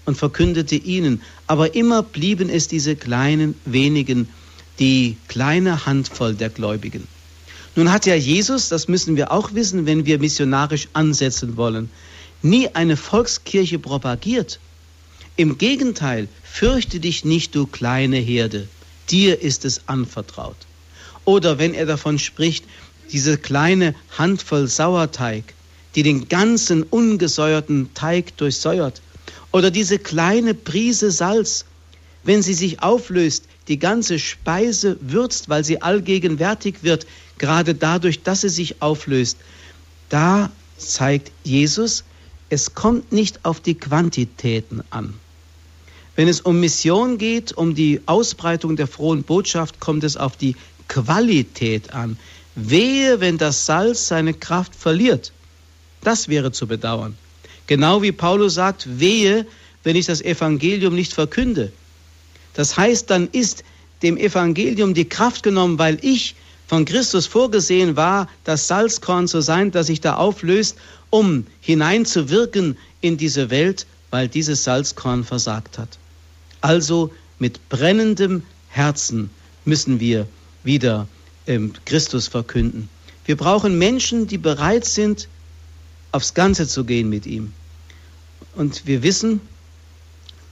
und verkündete ihnen. Aber immer blieben es diese kleinen wenigen, die kleine Handvoll der Gläubigen. Nun hat ja Jesus, das müssen wir auch wissen, wenn wir missionarisch ansetzen wollen, nie eine Volkskirche propagiert. Im Gegenteil, fürchte dich nicht, du kleine Herde, dir ist es anvertraut. Oder wenn er davon spricht, diese kleine Handvoll Sauerteig, die den ganzen ungesäuerten Teig durchsäuert, oder diese kleine Prise Salz, wenn sie sich auflöst, die ganze Speise würzt, weil sie allgegenwärtig wird, gerade dadurch, dass sie sich auflöst. da zeigt Jesus, es kommt nicht auf die Quantitäten an. Wenn es um Mission geht, um die Ausbreitung der frohen Botschaft, kommt es auf die Qualität an. Wehe, wenn das Salz seine Kraft verliert. Das wäre zu bedauern. Genau wie Paulus sagt, wehe, wenn ich das Evangelium nicht verkünde. Das heißt, dann ist dem Evangelium die Kraft genommen, weil ich von Christus vorgesehen war, das Salzkorn zu sein, das sich da auflöst, um hineinzuwirken in diese Welt, weil dieses Salzkorn versagt hat. Also mit brennendem Herzen müssen wir wieder ähm, Christus verkünden. Wir brauchen Menschen, die bereit sind, aufs Ganze zu gehen mit ihm. Und wir wissen,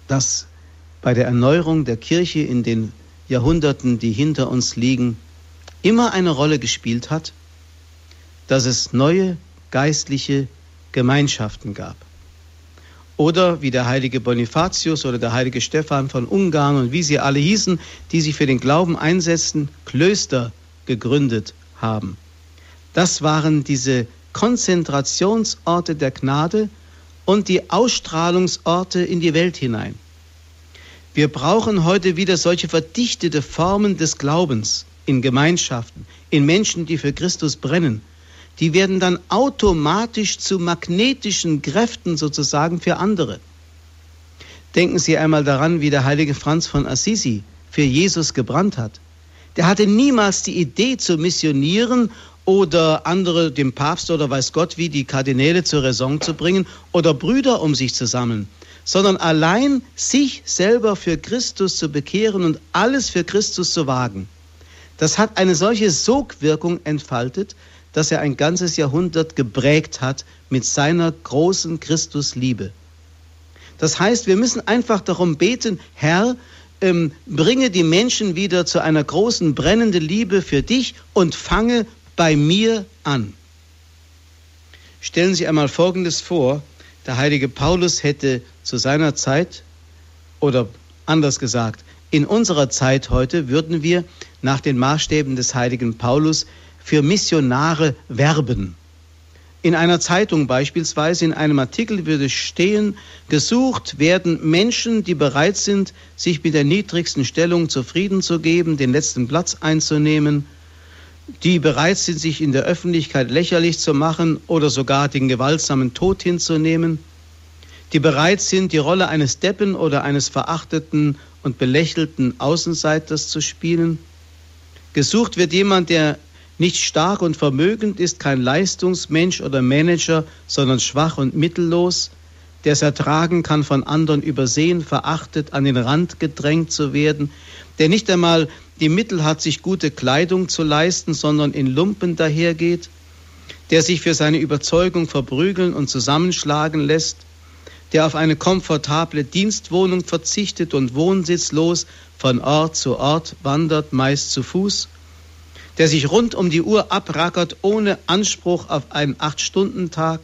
dass bei der Erneuerung der Kirche in den Jahrhunderten, die hinter uns liegen, immer eine Rolle gespielt hat, dass es neue geistliche Gemeinschaften gab. Oder wie der heilige Bonifatius oder der heilige Stephan von Ungarn und wie sie alle hießen, die sich für den Glauben einsetzten, Klöster gegründet haben. Das waren diese Konzentrationsorte der Gnade und die Ausstrahlungsorte in die Welt hinein. Wir brauchen heute wieder solche verdichtete Formen des Glaubens in Gemeinschaften, in Menschen, die für Christus brennen. Die werden dann automatisch zu magnetischen Kräften sozusagen für andere. Denken Sie einmal daran, wie der heilige Franz von Assisi für Jesus gebrannt hat. Der hatte niemals die Idee zu missionieren oder andere, dem Papst oder weiß Gott wie, die Kardinäle zur Raison zu bringen oder Brüder um sich zu sammeln sondern allein sich selber für Christus zu bekehren und alles für Christus zu wagen. Das hat eine solche Sogwirkung entfaltet, dass er ein ganzes Jahrhundert geprägt hat mit seiner großen Christusliebe. Das heißt, wir müssen einfach darum beten, Herr, ähm, bringe die Menschen wieder zu einer großen brennenden Liebe für dich und fange bei mir an. Stellen Sie einmal Folgendes vor, der heilige Paulus hätte zu seiner Zeit oder anders gesagt, in unserer Zeit heute würden wir nach den Maßstäben des heiligen Paulus für Missionare werben. In einer Zeitung beispielsweise, in einem Artikel würde stehen, gesucht werden Menschen, die bereit sind, sich mit der niedrigsten Stellung zufrieden zu geben, den letzten Platz einzunehmen, die bereit sind, sich in der Öffentlichkeit lächerlich zu machen oder sogar den gewaltsamen Tod hinzunehmen, die bereit sind, die Rolle eines Deppen oder eines verachteten und belächelten Außenseiters zu spielen. Gesucht wird jemand, der nicht stark und vermögend ist, kein Leistungsmensch oder Manager, sondern schwach und mittellos, der es ertragen kann, von anderen übersehen, verachtet, an den Rand gedrängt zu werden, der nicht einmal die Mittel hat, sich gute Kleidung zu leisten, sondern in Lumpen dahergeht, der sich für seine Überzeugung verprügeln und zusammenschlagen lässt, der auf eine komfortable Dienstwohnung verzichtet und wohnsitzlos von Ort zu Ort wandert, meist zu Fuß, der sich rund um die Uhr abrackert ohne Anspruch auf einen Acht-Stunden-Tag,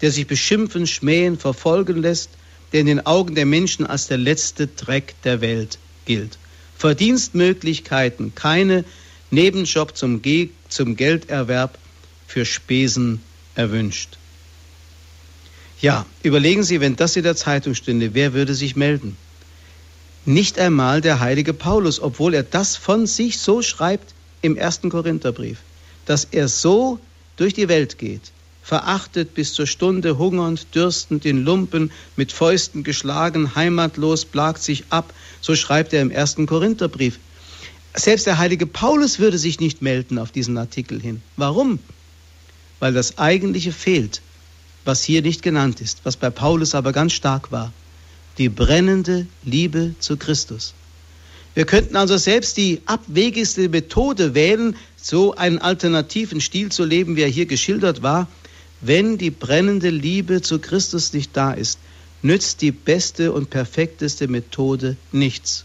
der sich beschimpfen, schmähen, verfolgen lässt, der in den Augen der Menschen als der letzte Dreck der Welt gilt. Verdienstmöglichkeiten, keine Nebenjob zum, Ge zum Gelderwerb für Spesen erwünscht. Ja, überlegen Sie, wenn das in der Zeitung stünde, wer würde sich melden? Nicht einmal der heilige Paulus, obwohl er das von sich so schreibt im ersten Korintherbrief, dass er so durch die Welt geht, verachtet bis zur Stunde, hungernd, dürstend, in Lumpen, mit Fäusten geschlagen, heimatlos, plagt sich ab, so schreibt er im ersten Korintherbrief. Selbst der heilige Paulus würde sich nicht melden auf diesen Artikel hin. Warum? Weil das Eigentliche fehlt was hier nicht genannt ist, was bei Paulus aber ganz stark war, die brennende Liebe zu Christus. Wir könnten also selbst die abwegigste Methode wählen, so einen alternativen Stil zu leben, wie er hier geschildert war. Wenn die brennende Liebe zu Christus nicht da ist, nützt die beste und perfekteste Methode nichts.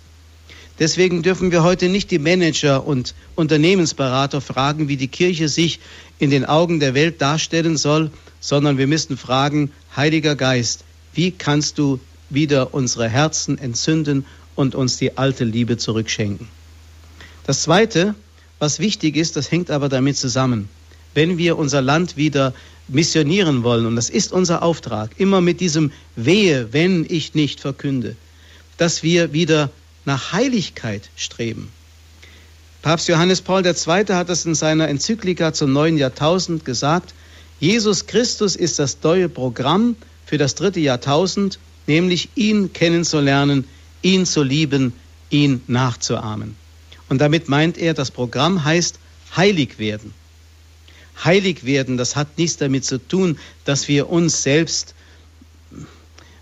Deswegen dürfen wir heute nicht die Manager und Unternehmensberater fragen, wie die Kirche sich in den Augen der Welt darstellen soll, sondern wir müssen fragen, Heiliger Geist, wie kannst du wieder unsere Herzen entzünden und uns die alte Liebe zurückschenken? Das Zweite, was wichtig ist, das hängt aber damit zusammen. wenn wir unser Land wieder missionieren wollen, und das ist unser Auftrag, immer mit diesem Wehe, wenn ich nicht verkünde, dass wir wieder nach Heiligkeit streben. Papst Johannes Paul II. hat es in seiner Enzyklika zum neuen Jahrtausend gesagt, Jesus Christus ist das neue Programm für das dritte Jahrtausend, nämlich ihn kennenzulernen, ihn zu lieben, ihn nachzuahmen. Und damit meint er, das Programm heißt heilig werden. Heilig werden, das hat nichts damit zu tun, dass wir uns selbst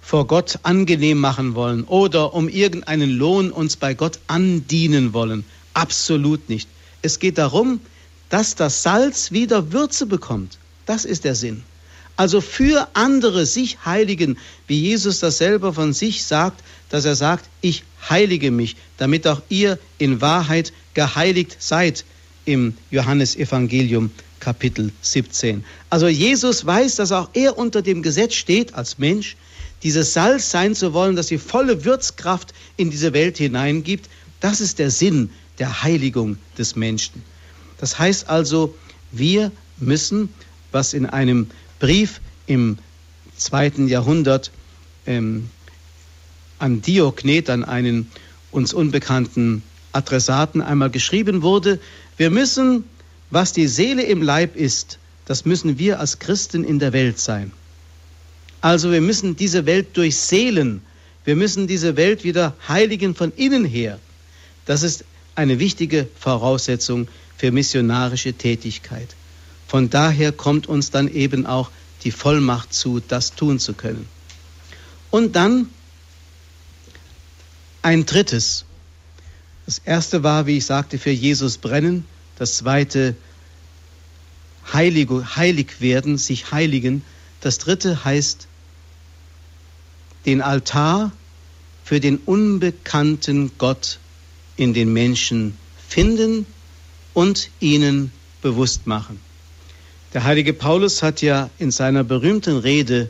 vor Gott angenehm machen wollen oder um irgendeinen Lohn uns bei Gott andienen wollen. Absolut nicht. Es geht darum, dass das Salz wieder Würze bekommt. Das ist der Sinn. Also für andere sich heiligen, wie Jesus das selber von sich sagt, dass er sagt, ich heilige mich, damit auch ihr in Wahrheit geheiligt seid im Johannesevangelium Kapitel 17. Also Jesus weiß, dass auch er unter dem Gesetz steht als Mensch, dieses Salz sein zu wollen, das die volle Würzkraft in diese Welt hineingibt. Das ist der Sinn der Heiligung des Menschen. Das heißt also, wir müssen, was in einem Brief im zweiten Jahrhundert ähm, an Dioknet, an einen uns unbekannten Adressaten einmal geschrieben wurde, wir müssen, was die Seele im Leib ist, das müssen wir als Christen in der Welt sein. Also wir müssen diese Welt durchseelen, wir müssen diese Welt wieder heiligen von innen her. Das ist eine wichtige Voraussetzung für missionarische Tätigkeit. Von daher kommt uns dann eben auch die Vollmacht zu, das tun zu können. Und dann ein drittes. Das erste war, wie ich sagte, für Jesus brennen. Das zweite, heilig, heilig werden, sich heiligen. Das dritte heißt, den Altar für den unbekannten Gott in den Menschen finden und ihnen bewusst machen. Der heilige Paulus hat ja in seiner berühmten Rede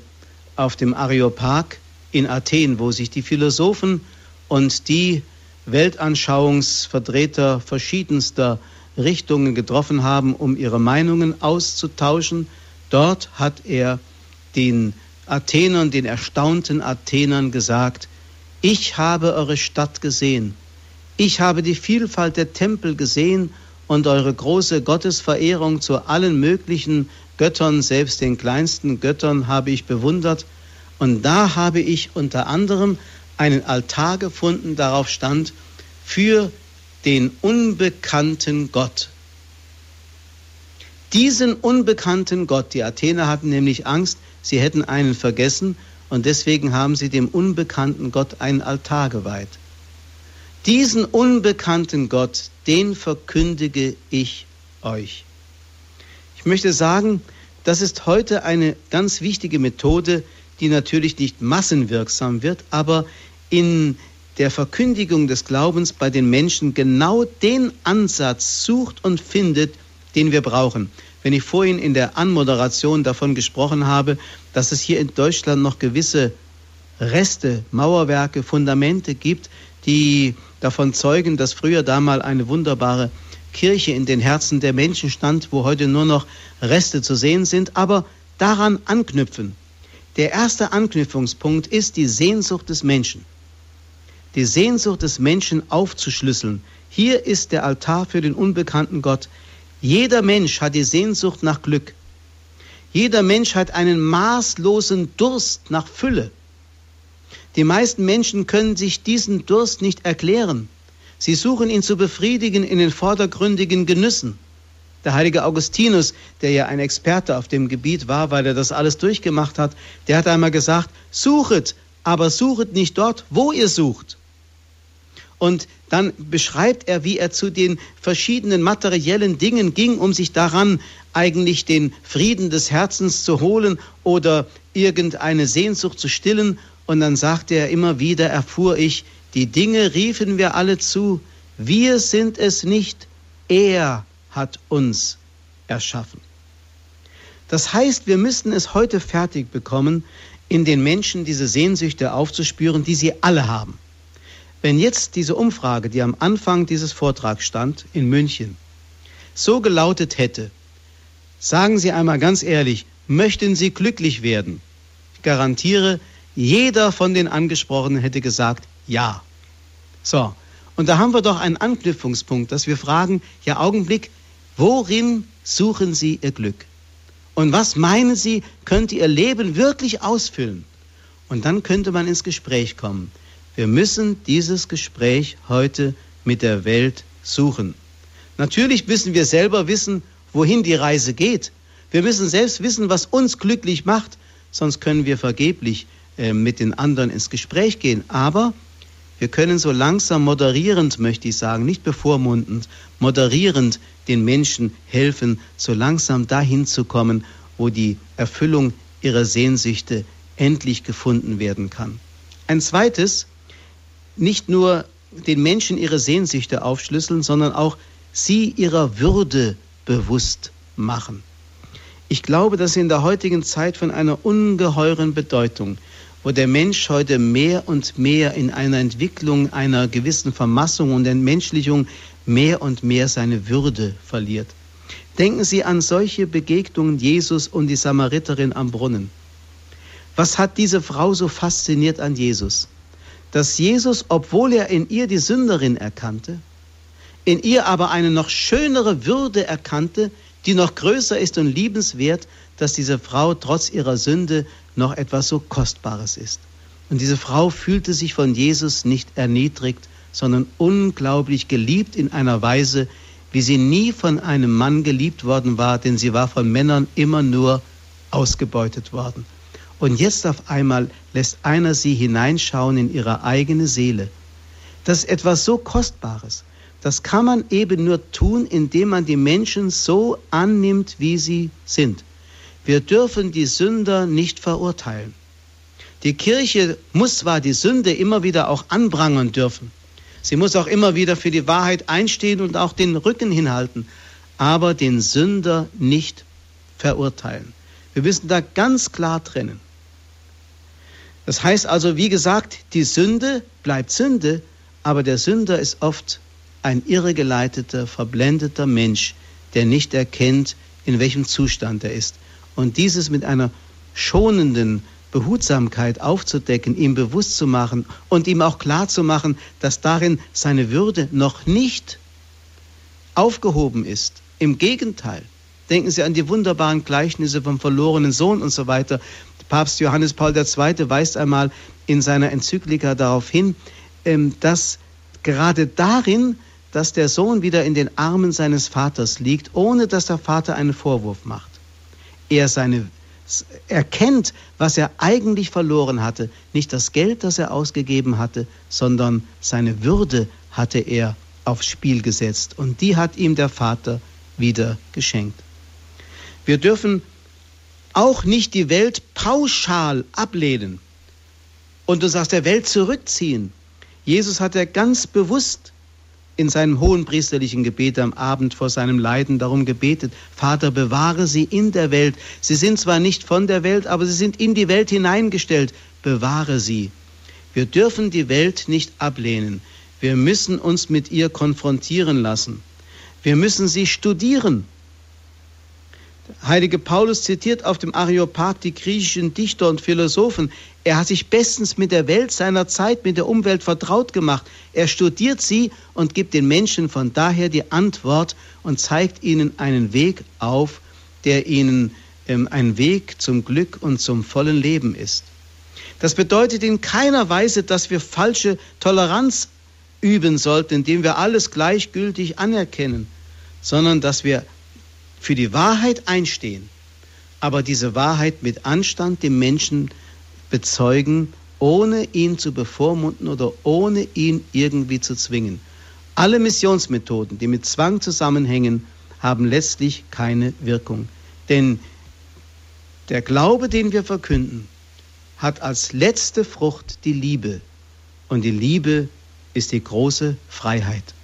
auf dem Areopag in Athen, wo sich die Philosophen und die Weltanschauungsvertreter verschiedenster Richtungen getroffen haben, um ihre Meinungen auszutauschen. Dort hat er den Athenern, den erstaunten Athenern gesagt, ich habe eure Stadt gesehen, ich habe die Vielfalt der Tempel gesehen und eure große Gottesverehrung zu allen möglichen Göttern, selbst den kleinsten Göttern, habe ich bewundert. Und da habe ich unter anderem einen Altar gefunden, darauf stand, für den unbekannten Gott. Diesen unbekannten Gott, die Athener hatten nämlich Angst, sie hätten einen vergessen und deswegen haben sie dem unbekannten Gott einen Altar geweiht. Diesen unbekannten Gott, den verkündige ich euch. Ich möchte sagen, das ist heute eine ganz wichtige Methode, die natürlich nicht massenwirksam wird, aber in der Verkündigung des Glaubens bei den Menschen genau den Ansatz sucht und findet, den wir brauchen. Wenn ich vorhin in der Anmoderation davon gesprochen habe, dass es hier in Deutschland noch gewisse Reste, Mauerwerke, Fundamente gibt, die davon zeugen, dass früher da mal eine wunderbare Kirche in den Herzen der Menschen stand, wo heute nur noch Reste zu sehen sind, aber daran anknüpfen. Der erste Anknüpfungspunkt ist die Sehnsucht des Menschen. Die Sehnsucht des Menschen aufzuschlüsseln. Hier ist der Altar für den unbekannten Gott. Jeder Mensch hat die Sehnsucht nach Glück. Jeder Mensch hat einen maßlosen Durst nach Fülle. Die meisten Menschen können sich diesen Durst nicht erklären. Sie suchen ihn zu befriedigen in den vordergründigen Genüssen. Der heilige Augustinus, der ja ein Experte auf dem Gebiet war, weil er das alles durchgemacht hat, der hat einmal gesagt, suchet, aber suchet nicht dort, wo ihr sucht. Und dann beschreibt er, wie er zu den verschiedenen materiellen Dingen ging, um sich daran eigentlich den Frieden des Herzens zu holen oder irgendeine Sehnsucht zu stillen. Und dann sagte er immer wieder, erfuhr ich, die Dinge riefen wir alle zu, wir sind es nicht, er hat uns erschaffen. Das heißt, wir müssten es heute fertig bekommen, in den Menschen diese Sehnsüchte aufzuspüren, die sie alle haben. Wenn jetzt diese Umfrage, die am Anfang dieses Vortrags stand, in München, so gelautet hätte, Sagen Sie einmal ganz ehrlich, möchten Sie glücklich werden? Ich garantiere, jeder von den Angesprochenen hätte gesagt, ja. So, und da haben wir doch einen Anknüpfungspunkt, dass wir fragen, ja Augenblick, worin suchen Sie Ihr Glück? Und was meinen Sie, könnte Ihr Leben wirklich ausfüllen? Und dann könnte man ins Gespräch kommen. Wir müssen dieses Gespräch heute mit der Welt suchen. Natürlich müssen wir selber wissen, wohin die Reise geht. Wir müssen selbst wissen, was uns glücklich macht, sonst können wir vergeblich äh, mit den anderen ins Gespräch gehen. Aber wir können so langsam moderierend, möchte ich sagen, nicht bevormundend, moderierend den Menschen helfen, so langsam dahin zu kommen, wo die Erfüllung ihrer Sehnsüchte endlich gefunden werden kann. Ein zweites, nicht nur den Menschen ihre Sehnsüchte aufschlüsseln, sondern auch sie ihrer Würde bewusst machen. Ich glaube, dass in der heutigen Zeit von einer ungeheuren Bedeutung, wo der Mensch heute mehr und mehr in einer Entwicklung einer gewissen Vermassung und Entmenschlichung mehr und mehr seine Würde verliert. Denken Sie an solche Begegnungen Jesus und die Samariterin am Brunnen. Was hat diese Frau so fasziniert an Jesus? Dass Jesus, obwohl er in ihr die Sünderin erkannte, in ihr aber eine noch schönere Würde erkannte, die noch größer ist und liebenswert, dass diese Frau trotz ihrer Sünde noch etwas so Kostbares ist. Und diese Frau fühlte sich von Jesus nicht erniedrigt, sondern unglaublich geliebt in einer Weise, wie sie nie von einem Mann geliebt worden war, denn sie war von Männern immer nur ausgebeutet worden. Und jetzt auf einmal lässt einer sie hineinschauen in ihre eigene Seele. Das ist etwas so Kostbares. Das kann man eben nur tun, indem man die Menschen so annimmt, wie sie sind. Wir dürfen die Sünder nicht verurteilen. Die Kirche muss zwar die Sünde immer wieder auch anprangern dürfen. Sie muss auch immer wieder für die Wahrheit einstehen und auch den Rücken hinhalten, aber den Sünder nicht verurteilen. Wir müssen da ganz klar trennen. Das heißt also, wie gesagt, die Sünde bleibt Sünde, aber der Sünder ist oft ein irregeleiteter, verblendeter Mensch, der nicht erkennt, in welchem Zustand er ist. Und dieses mit einer schonenden Behutsamkeit aufzudecken, ihm bewusst zu machen und ihm auch klar zu machen, dass darin seine Würde noch nicht aufgehoben ist. Im Gegenteil. Denken Sie an die wunderbaren Gleichnisse vom verlorenen Sohn und so weiter. Papst Johannes Paul II. weist einmal in seiner Enzyklika darauf hin, ähm, dass gerade darin dass der Sohn wieder in den Armen seines Vaters liegt, ohne dass der Vater einen Vorwurf macht. Er seine erkennt, was er eigentlich verloren hatte, nicht das Geld, das er ausgegeben hatte, sondern seine Würde hatte er aufs Spiel gesetzt und die hat ihm der Vater wieder geschenkt. Wir dürfen auch nicht die Welt pauschal ablehnen und uns aus der Welt zurückziehen. Jesus hat er ganz bewusst in seinem hohen priesterlichen Gebet am Abend vor seinem Leiden darum gebetet, Vater, bewahre sie in der Welt. Sie sind zwar nicht von der Welt, aber sie sind in die Welt hineingestellt. Bewahre sie. Wir dürfen die Welt nicht ablehnen. Wir müssen uns mit ihr konfrontieren lassen. Wir müssen sie studieren. Heilige Paulus zitiert auf dem Areopag die griechischen Dichter und Philosophen. Er hat sich bestens mit der Welt seiner Zeit, mit der Umwelt vertraut gemacht. Er studiert sie und gibt den Menschen von daher die Antwort und zeigt ihnen einen Weg auf, der ihnen ähm, ein Weg zum Glück und zum vollen Leben ist. Das bedeutet in keiner Weise, dass wir falsche Toleranz üben sollten, indem wir alles gleichgültig anerkennen, sondern dass wir für die Wahrheit einstehen, aber diese Wahrheit mit Anstand dem Menschen bezeugen, ohne ihn zu bevormunden oder ohne ihn irgendwie zu zwingen. Alle Missionsmethoden, die mit Zwang zusammenhängen, haben letztlich keine Wirkung. Denn der Glaube, den wir verkünden, hat als letzte Frucht die Liebe. Und die Liebe ist die große Freiheit.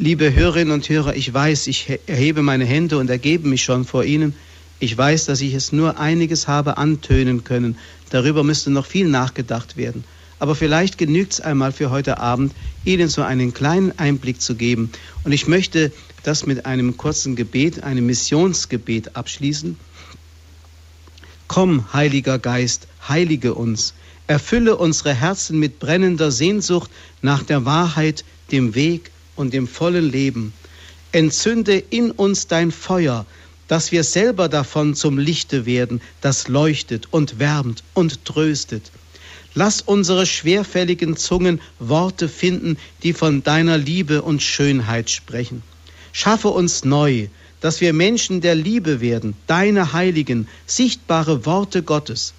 Liebe Hörerinnen und Hörer, ich weiß, ich erhebe meine Hände und ergebe mich schon vor Ihnen. Ich weiß, dass ich es nur einiges habe antönen können. Darüber müsste noch viel nachgedacht werden. Aber vielleicht genügt es einmal für heute Abend, Ihnen so einen kleinen Einblick zu geben. Und ich möchte das mit einem kurzen Gebet, einem Missionsgebet abschließen. Komm, Heiliger Geist, heilige uns, erfülle unsere Herzen mit brennender Sehnsucht nach der Wahrheit, dem Weg und dem vollen Leben. Entzünde in uns dein Feuer, dass wir selber davon zum Lichte werden, das leuchtet und wärmt und tröstet. Lass unsere schwerfälligen Zungen Worte finden, die von deiner Liebe und Schönheit sprechen. Schaffe uns neu, dass wir Menschen der Liebe werden, deine heiligen, sichtbare Worte Gottes.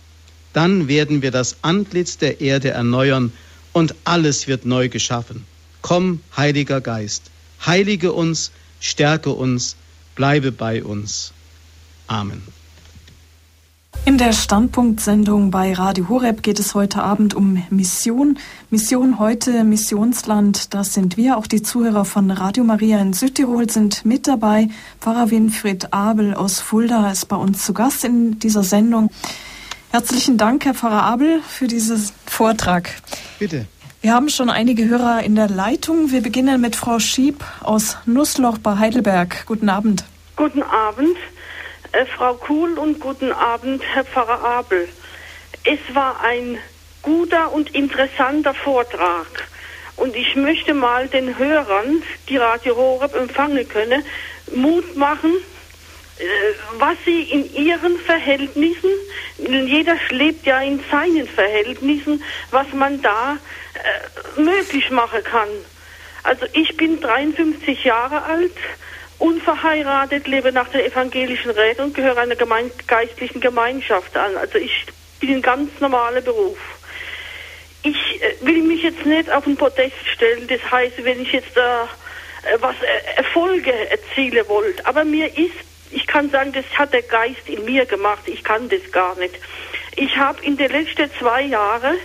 Dann werden wir das Antlitz der Erde erneuern und alles wird neu geschaffen. Komm, Heiliger Geist, heilige uns, stärke uns, bleibe bei uns. Amen. In der Standpunktsendung bei Radio Horeb geht es heute Abend um Mission. Mission heute, Missionsland, das sind wir. Auch die Zuhörer von Radio Maria in Südtirol sind mit dabei. Pfarrer Winfried Abel aus Fulda ist bei uns zu Gast in dieser Sendung. Herzlichen Dank, Herr Pfarrer Abel, für diesen Vortrag. Bitte. Wir haben schon einige Hörer in der Leitung. Wir beginnen mit Frau Schieb aus Nussloch bei Heidelberg. Guten Abend. Guten Abend, äh, Frau Kuhl und guten Abend, Herr Pfarrer Abel. Es war ein guter und interessanter Vortrag. Und ich möchte mal den Hörern, die Radio Horeb empfangen können, Mut machen, äh, was sie in ihren Verhältnissen, jeder lebt ja in seinen Verhältnissen, was man da äh, möglich machen kann. Also ich bin 53 Jahre alt, unverheiratet, lebe nach der evangelischen Rede und gehöre einer gemein geistlichen Gemeinschaft an. Also ich bin ein ganz normaler Beruf. Ich äh, will mich jetzt nicht auf den Podest stellen, das heißt, wenn ich jetzt äh, was äh, Erfolge erzielen wollte, aber mir ist ich kann sagen, das hat der Geist in mir gemacht. Ich kann das gar nicht. Ich habe in den letzten zwei Jahren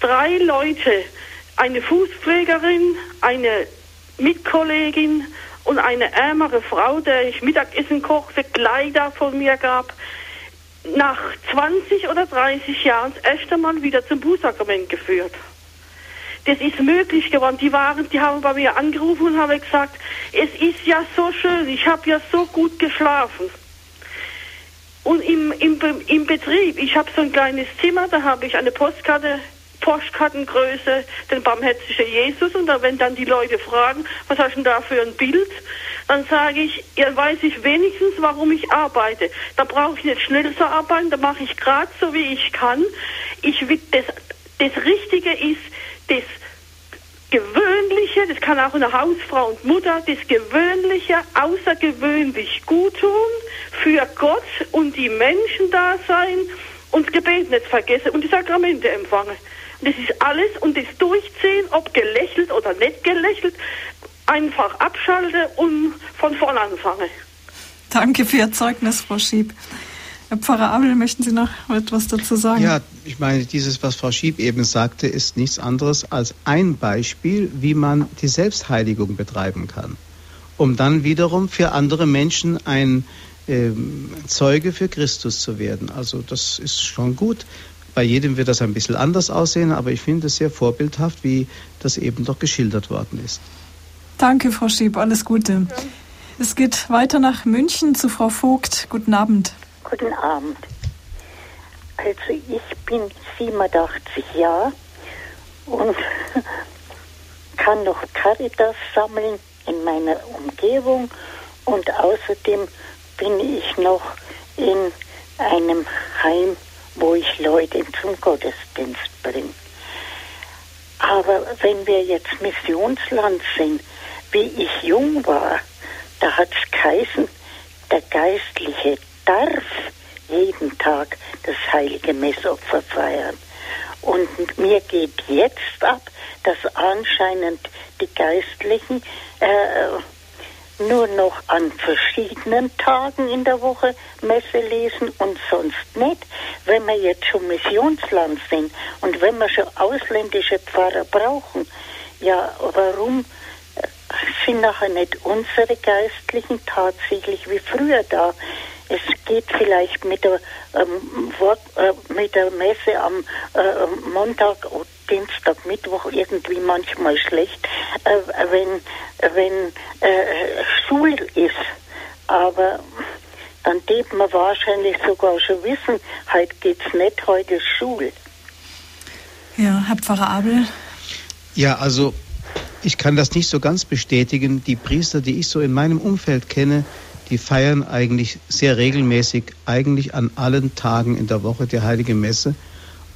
drei Leute, eine Fußpflegerin, eine Mitkollegin und eine ärmere Frau, der ich Mittagessen kochte, Kleider von mir gab, nach 20 oder 30 Jahren das erste Mal wieder zum Bußsakrament geführt das ist möglich geworden. Die waren, die haben bei mir angerufen und haben gesagt, es ist ja so schön, ich habe ja so gut geschlafen. Und im, im, im Betrieb, ich habe so ein kleines Zimmer, da habe ich eine Postkarte, Postkartengröße, den barmherzigen Jesus. Und wenn dann die Leute fragen, was hast du denn da für ein Bild, dann sage ich, ja, weiß ich wenigstens, warum ich arbeite. Da brauche ich nicht schnell zu arbeiten, da mache ich gerade so, wie ich kann. Ich, das, das Richtige ist, das Gewöhnliche, das kann auch eine Hausfrau und Mutter, das Gewöhnliche außergewöhnlich gut tun, für Gott und die Menschen da sein und das Gebet nicht vergessen und die Sakramente empfangen. Und das ist alles und das Durchziehen, ob gelächelt oder nicht gelächelt, einfach abschalten und von vorn anfangen. Danke für Ihr Zeugnis, Frau Schieb. Herr Pfarrer Abel, möchten Sie noch etwas dazu sagen? Ja, ich meine, dieses, was Frau Schieb eben sagte, ist nichts anderes als ein Beispiel, wie man die Selbstheiligung betreiben kann, um dann wiederum für andere Menschen ein äh, Zeuge für Christus zu werden. Also das ist schon gut. Bei jedem wird das ein bisschen anders aussehen, aber ich finde es sehr vorbildhaft, wie das eben doch geschildert worden ist. Danke, Frau Schieb, alles Gute. Es geht weiter nach München zu Frau Vogt. Guten Abend. Guten Abend. Also ich bin 87 Jahre und kann noch Caritas sammeln in meiner Umgebung und außerdem bin ich noch in einem Heim, wo ich Leute zum Gottesdienst bringe. Aber wenn wir jetzt Missionsland sind, wie ich jung war, da hat es geheißen, der Geistliche darf jeden Tag das heilige Messopfer feiern. Und mir geht jetzt ab, dass anscheinend die Geistlichen äh, nur noch an verschiedenen Tagen in der Woche Messe lesen und sonst nicht. Wenn wir jetzt schon Missionsland sind und wenn wir schon ausländische Pfarrer brauchen, ja, warum äh, sind nachher nicht unsere Geistlichen tatsächlich wie früher da? es geht vielleicht mit der, ähm, Wort, äh, mit der Messe am äh, Montag, Dienstag, Mittwoch irgendwie manchmal schlecht, äh, wenn, wenn äh, Schul ist. Aber dann tät man wahrscheinlich sogar schon wissen, heute geht's nicht, heute ist Schul. Ja, Herr Pfarrer Abel. Ja, also ich kann das nicht so ganz bestätigen. Die Priester, die ich so in meinem Umfeld kenne, die feiern eigentlich sehr regelmäßig, eigentlich an allen Tagen in der Woche die heilige Messe.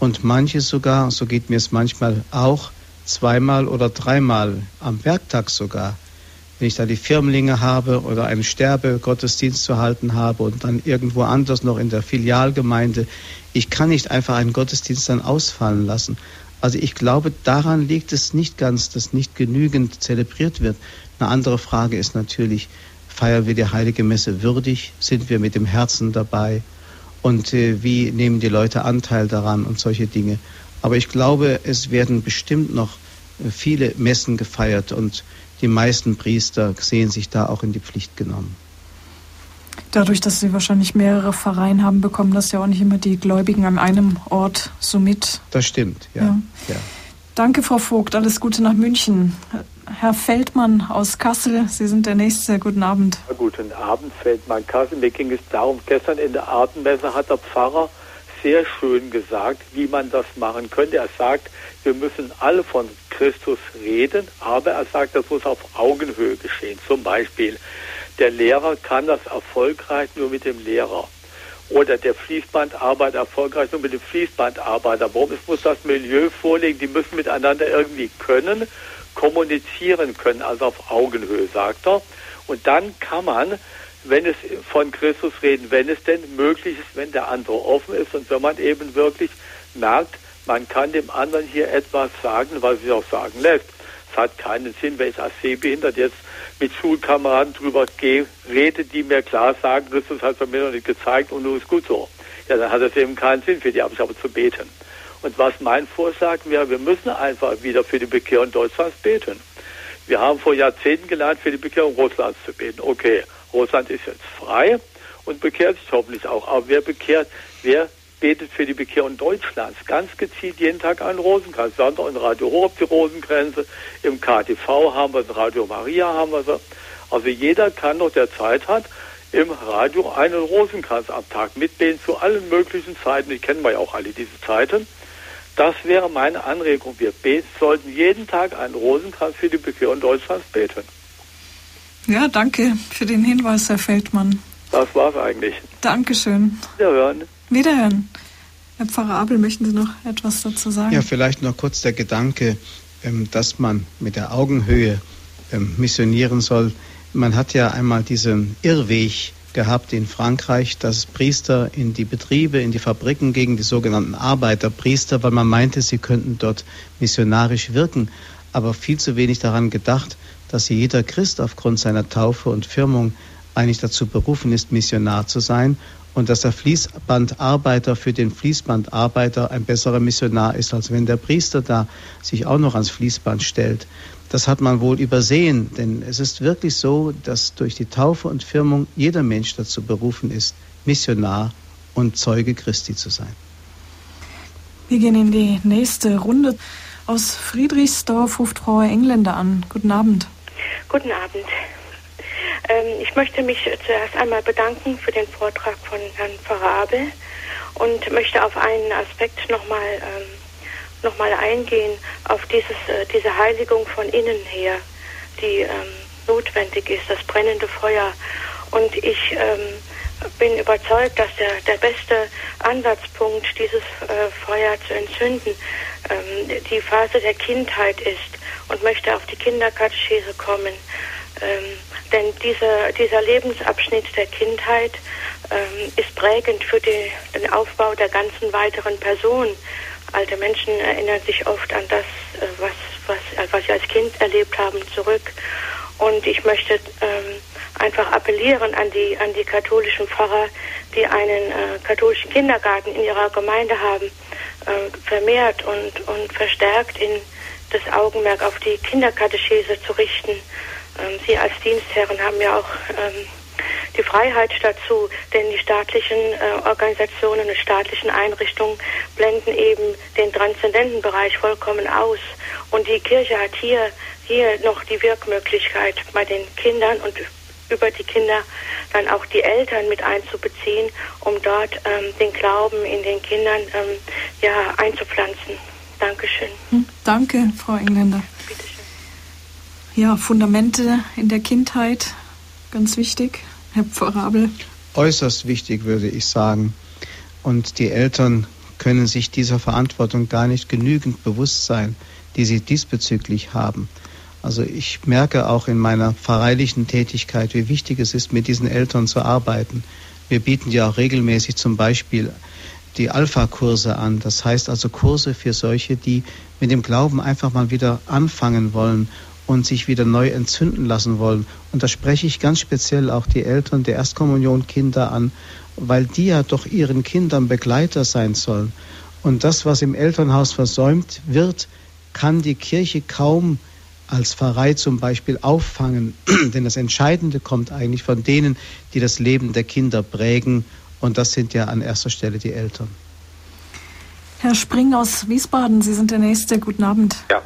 Und manche sogar, so geht mir es manchmal auch, zweimal oder dreimal am Werktag sogar. Wenn ich da die Firmlinge habe oder einen Sterbegottesdienst zu halten habe und dann irgendwo anders noch in der Filialgemeinde, ich kann nicht einfach einen Gottesdienst dann ausfallen lassen. Also ich glaube, daran liegt es nicht ganz, dass nicht genügend zelebriert wird. Eine andere Frage ist natürlich, feiern wir die heilige Messe würdig? Sind wir mit dem Herzen dabei? Und äh, wie nehmen die Leute Anteil daran und solche Dinge? Aber ich glaube, es werden bestimmt noch äh, viele Messen gefeiert und die meisten Priester sehen sich da auch in die Pflicht genommen. Dadurch, dass Sie wahrscheinlich mehrere Pfarreien haben, bekommen das ja auch nicht immer die Gläubigen an einem Ort so mit. Das stimmt, ja. ja. ja. Danke, Frau Vogt. Alles Gute nach München. Herr Feldmann aus Kassel, Sie sind der Nächste. Guten Abend. Guten Abend, Feldmann Kassel. Mir ging es darum, gestern in der Abendmesse hat der Pfarrer sehr schön gesagt, wie man das machen könnte. Er sagt, wir müssen alle von Christus reden, aber er sagt, das muss auf Augenhöhe geschehen. Zum Beispiel, der Lehrer kann das erfolgreich nur mit dem Lehrer. Oder der Fließbandarbeiter erfolgreich nur mit dem Fließbandarbeiter. Warum? Es muss das Milieu vorlegen, die müssen miteinander irgendwie können kommunizieren können, also auf Augenhöhe, sagt er. Und dann kann man, wenn es von Christus reden, wenn es denn möglich ist, wenn der andere offen ist und wenn man eben wirklich merkt, man kann dem anderen hier etwas sagen, was sich auch sagen lässt. Es hat keinen Sinn, wenn ich als Sehbehindert jetzt mit Schulkameraden drüber gehe, rede, die mir klar sagen, Christus hat es mir noch nicht gezeigt und nun ist gut so. Ja, dann hat es eben keinen Sinn für die, aber zu beten. Und was mein Vorschlag wäre, wir müssen einfach wieder für die Bekehrung Deutschlands beten. Wir haben vor Jahrzehnten gelernt, für die Bekehrung Russlands zu beten. Okay, Russland ist jetzt frei und bekehrt sich hoffentlich auch. Aber wer bekehrt, wer betet für die Bekehrung Deutschlands? Ganz gezielt jeden Tag einen Rosenkranz. Sonntag in Radio Horeb die Rosenkränze, im KTV haben wir es, Radio Maria haben wir es. Also jeder kann doch, der Zeit hat, im Radio einen Rosenkranz am Tag mitbeten zu allen möglichen Zeiten. Die kennen wir ja auch alle diese Zeiten. Das wäre meine Anregung. Wir beten, sollten jeden Tag einen Rosenkranz für die Bekehrung Deutschlands beten. Ja, danke für den Hinweis, Herr Feldmann. Das war's eigentlich. Dankeschön. Wiederhören. Wiederhören. Herr Pfarrer Abel, möchten Sie noch etwas dazu sagen? Ja, vielleicht noch kurz der Gedanke, ähm, dass man mit der Augenhöhe ähm, missionieren soll. Man hat ja einmal diesen Irrweg gehabt in Frankreich, dass Priester in die Betriebe, in die Fabriken gegen die sogenannten Arbeiterpriester, weil man meinte, sie könnten dort missionarisch wirken, aber viel zu wenig daran gedacht, dass jeder Christ aufgrund seiner Taufe und Firmung eigentlich dazu berufen ist, Missionar zu sein und dass der Fließbandarbeiter für den Fließbandarbeiter ein besserer Missionar ist, als wenn der Priester da sich auch noch ans Fließband stellt. Das hat man wohl übersehen, denn es ist wirklich so, dass durch die Taufe und Firmung jeder Mensch dazu berufen ist, Missionar und Zeuge Christi zu sein. Wir gehen in die nächste Runde. Aus Friedrichsdorf ruft Frau Engländer an. Guten Abend. Guten Abend. Ähm, ich möchte mich zuerst einmal bedanken für den Vortrag von Herrn Pfarrer Abel und möchte auf einen Aspekt nochmal ähm, nochmal eingehen auf dieses, äh, diese Heiligung von innen her, die ähm, notwendig ist, das brennende Feuer. Und ich ähm, bin überzeugt, dass der, der beste Ansatzpunkt, dieses äh, Feuer zu entzünden, ähm, die Phase der Kindheit ist und möchte auf die Kinderkatechese kommen. Ähm, denn dieser, dieser Lebensabschnitt der Kindheit ähm, ist prägend für die, den Aufbau der ganzen weiteren Person alte Menschen erinnern sich oft an das, äh, was, was, äh, was sie als Kind erlebt haben, zurück. Und ich möchte ähm, einfach appellieren an die, an die katholischen Pfarrer, die einen äh, katholischen Kindergarten in ihrer Gemeinde haben, äh, vermehrt und, und verstärkt in das Augenmerk auf die Kinderkatechese zu richten. Ähm, sie als Dienstherren haben ja auch ähm, die Freiheit dazu, denn die staatlichen äh, Organisationen und staatlichen Einrichtungen blenden eben den transzendenten Bereich vollkommen aus. Und die Kirche hat hier, hier noch die Wirkmöglichkeit bei den Kindern und über die Kinder dann auch die Eltern mit einzubeziehen, um dort ähm, den Glauben in den Kindern ähm, ja, einzupflanzen. Dankeschön. Hm, danke, Frau Engländer. Ja, Fundamente in der Kindheit, ganz wichtig. Herr Pfarrer. Äußerst wichtig, würde ich sagen. Und die Eltern können sich dieser Verantwortung gar nicht genügend bewusst sein, die sie diesbezüglich haben. Also ich merke auch in meiner pfarreilichen Tätigkeit, wie wichtig es ist, mit diesen Eltern zu arbeiten. Wir bieten ja auch regelmäßig zum Beispiel die Alpha-Kurse an. Das heißt also Kurse für solche, die mit dem Glauben einfach mal wieder anfangen wollen und sich wieder neu entzünden lassen wollen. Und da spreche ich ganz speziell auch die Eltern der Erstkommunionkinder an, weil die ja doch ihren Kindern Begleiter sein sollen. Und das, was im Elternhaus versäumt wird, kann die Kirche kaum als Pfarrei zum Beispiel auffangen. Denn das Entscheidende kommt eigentlich von denen, die das Leben der Kinder prägen. Und das sind ja an erster Stelle die Eltern. Herr Spring aus Wiesbaden, Sie sind der Nächste. Guten Abend. Ja,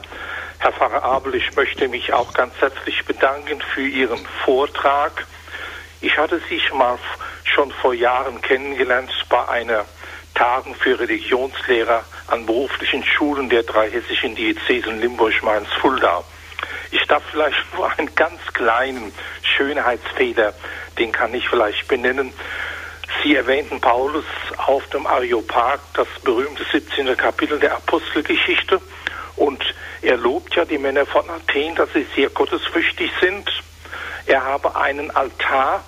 Herr Pfarrer Abel, ich möchte mich auch ganz herzlich bedanken für Ihren Vortrag. Ich hatte Sie mal schon vor Jahren kennengelernt bei einer Tagung für Religionslehrer an beruflichen Schulen der drei hessischen Diözesen Limburg, Mainz, Fulda. Ich darf vielleicht nur einen ganz kleinen Schönheitsfehler, den kann ich vielleicht benennen. Sie erwähnten Paulus auf dem Areopag, das berühmte 17. Kapitel der Apostelgeschichte. Und er lobt ja die Männer von Athen, dass sie sehr gottesfürchtig sind. Er habe einen Altar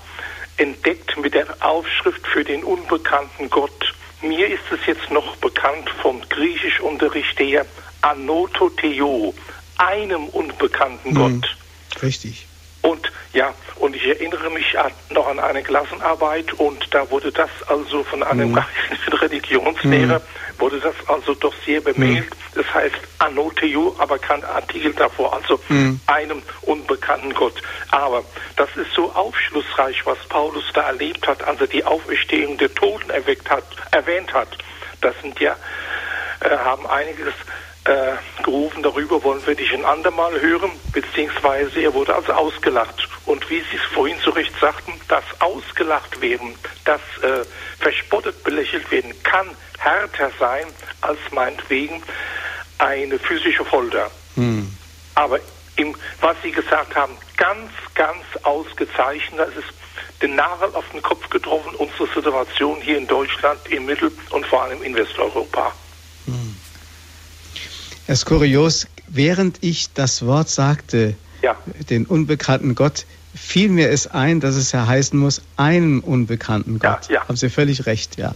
entdeckt mit der Aufschrift für den unbekannten Gott. Mir ist es jetzt noch bekannt vom Griechischunterricht her Anototheo, einem unbekannten Hm, Gott. Richtig. Und ja, und ich erinnere mich an, noch an eine Klassenarbeit und da wurde das also von einem Mhm. Religionslehrer, wurde das also doch sehr bemängelt. Das heißt Anoteo, aber kein Artikel davor, also Mhm. einem unbekannten Gott. Aber das ist so aufschlussreich, was Paulus da erlebt hat, als er die Auferstehung der Toten erweckt hat, erwähnt hat. Das sind ja, äh, haben einiges äh, gerufen, darüber wollen wir dich ein andermal hören, beziehungsweise er wurde also ausgelacht. Und wie Sie es vorhin zu Recht sagten, das ausgelacht werden, das äh, verspottet, belächelt werden, kann härter sein als meinetwegen eine physische Folter. Hm. Aber im, was Sie gesagt haben, ganz, ganz ausgezeichnet. Das ist den Nagel auf den Kopf getroffen, unsere Situation hier in Deutschland, im Mittel- und vor allem in Westeuropa. Es ist kurios, während ich das Wort sagte, Ja. den unbekannten Gott, fiel mir es ein, dass es ja heißen muss, einen unbekannten Gott. ja. Haben Sie völlig recht, ja.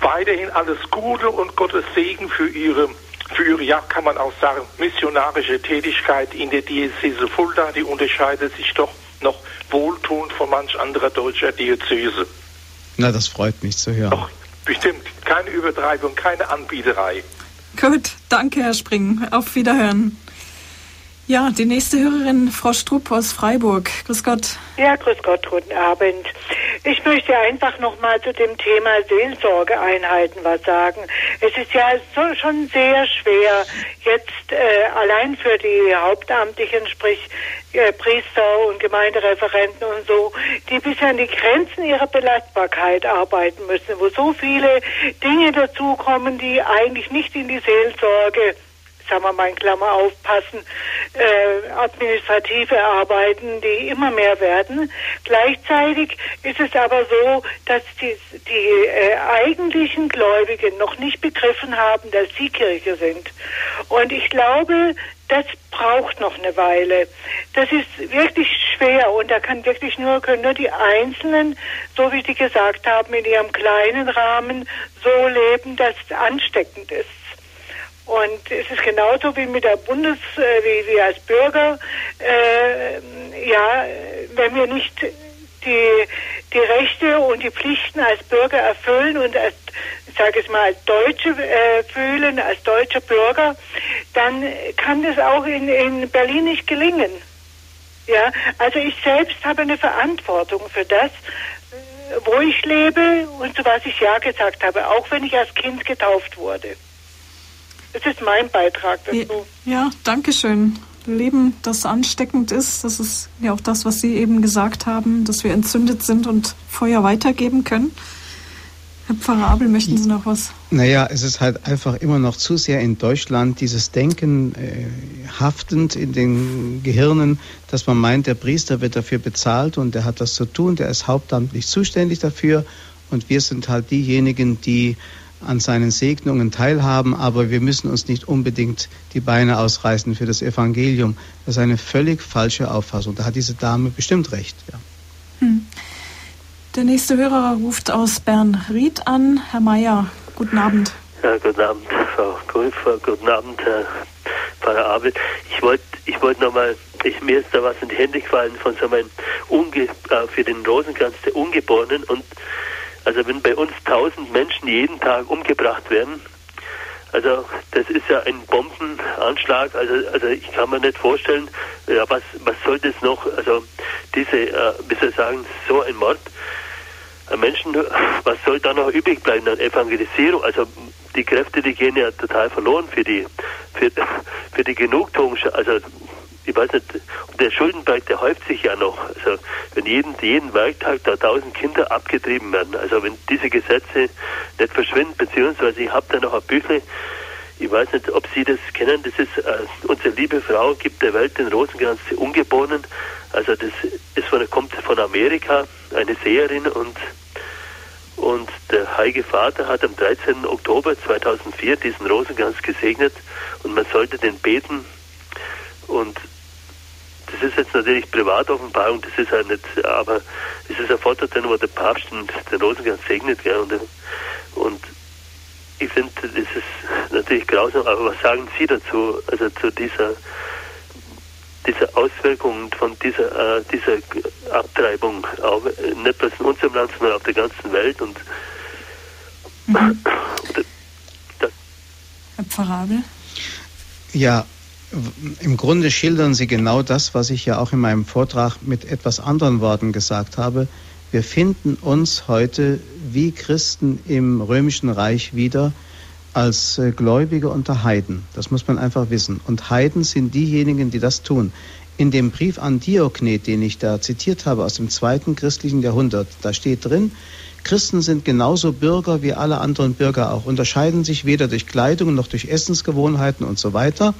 Weiterhin alles Gute und Gottes Segen für Ihre, für Ihre, ja, kann man auch sagen, missionarische Tätigkeit in der Diözese Fulda. Die unterscheidet sich doch noch wohltuend von manch anderer deutscher Diözese. Na, das freut mich zu hören. Bestimmt keine Übertreibung, keine Anbieterei. Gut, danke, Herr Spring. Auf Wiederhören. Ja, die nächste Hörerin, Frau Strupp aus Freiburg. Grüß Gott. Ja, grüß Gott, guten Abend. Ich möchte einfach noch mal zu dem Thema Seelsorgeeinheiten was sagen. Es ist ja so, schon sehr schwer, jetzt äh, allein für die Hauptamtlichen, sprich äh, Priester und Gemeindereferenten und so, die bis an die Grenzen ihrer Belastbarkeit arbeiten müssen, wo so viele Dinge dazukommen, die eigentlich nicht in die Seelsorge sagen wir mal in Klammer aufpassen, äh, administrative Arbeiten, die immer mehr werden. Gleichzeitig ist es aber so, dass die, die äh, eigentlichen Gläubigen noch nicht begriffen haben, dass sie Kirche sind. Und ich glaube, das braucht noch eine Weile. Das ist wirklich schwer und da kann wirklich nur, können nur die Einzelnen, so wie Sie gesagt haben, in ihrem kleinen Rahmen so leben, dass es ansteckend ist. Und es ist genauso wie mit der Bundes, äh, wie wir als Bürger, äh, ja, wenn wir nicht die, die Rechte und die Pflichten als Bürger erfüllen und als, ich sage es mal, als Deutsche äh, fühlen, als deutscher Bürger, dann kann das auch in, in Berlin nicht gelingen. Ja, also ich selbst habe eine Verantwortung für das, wo ich lebe und zu was ich Ja gesagt habe, auch wenn ich als Kind getauft wurde. Das ist mein Beitrag dazu. Ja, danke schön. Leben, das ansteckend ist, das ist ja auch das, was Sie eben gesagt haben, dass wir entzündet sind und Feuer weitergeben können. Herr Pfarrer Abel, möchten Sie noch was? Naja, es ist halt einfach immer noch zu sehr in Deutschland dieses Denken äh, haftend in den Gehirnen, dass man meint, der Priester wird dafür bezahlt und der hat das zu tun, der ist hauptamtlich zuständig dafür und wir sind halt diejenigen, die an seinen Segnungen teilhaben, aber wir müssen uns nicht unbedingt die Beine ausreißen für das Evangelium. Das ist eine völlig falsche Auffassung. Da hat diese Dame bestimmt recht. Ja. Hm. Der nächste Hörer ruft aus Bernried an. Herr Mayer, guten Abend. Ja, guten Abend, Frau Grünfer, guten Abend, Herr Pfarrer Abel. Ich wollte ich wollt nochmal, mir ist da was in die Hände gefallen von so einem Unge, äh, für den Rosenkranz der Ungeborenen und also wenn bei uns tausend Menschen jeden Tag umgebracht werden, also das ist ja ein Bombenanschlag. Also, also ich kann mir nicht vorstellen, ja, was, was soll das noch, also diese, äh, wie soll ich sagen, so ein Mord. Menschen, was soll da noch übrig bleiben an Evangelisierung? Also die Kräfte, die gehen ja total verloren für die, für, für die Genugtuung. Also ich weiß nicht, und der Schuldenberg, der häuft sich ja noch. Also wenn jeden, jeden Werktag da tausend Kinder abgetrieben werden, also wenn diese Gesetze nicht verschwinden, beziehungsweise ich habe da noch ein Büchle, ich weiß nicht, ob Sie das kennen, das ist äh, unsere liebe Frau gibt der Welt den Rosenkranz Ungeborenen. Also das ist von, kommt von Amerika, eine Seherin und und der Heilige Vater hat am 13. Oktober 2004 diesen Rosenkranz gesegnet und man sollte den beten. Und das ist jetzt natürlich Privatoffenbarung, das ist ja nicht, aber es ist ein Foto drin, wo der Papst den, den Rosenkranz segnet. Gell, und, und ich finde, das ist natürlich grausam, aber was sagen Sie dazu, also zu dieser, dieser Auswirkung von dieser, äh, dieser Abtreibung, auch nicht bloß in unserem Land, sondern auf der ganzen Welt und mhm. Herr Pfarrer Ja, im Grunde schildern Sie genau das, was ich ja auch in meinem Vortrag mit etwas anderen Worten gesagt habe. Wir finden uns heute wie Christen im römischen Reich wieder als äh, Gläubige unter Heiden. Das muss man einfach wissen. Und Heiden sind diejenigen, die das tun. In dem Brief an Diognet, den ich da zitiert habe aus dem zweiten christlichen Jahrhundert, da steht drin, Christen sind genauso Bürger wie alle anderen Bürger auch, unterscheiden sich weder durch Kleidung noch durch Essensgewohnheiten und so weiter.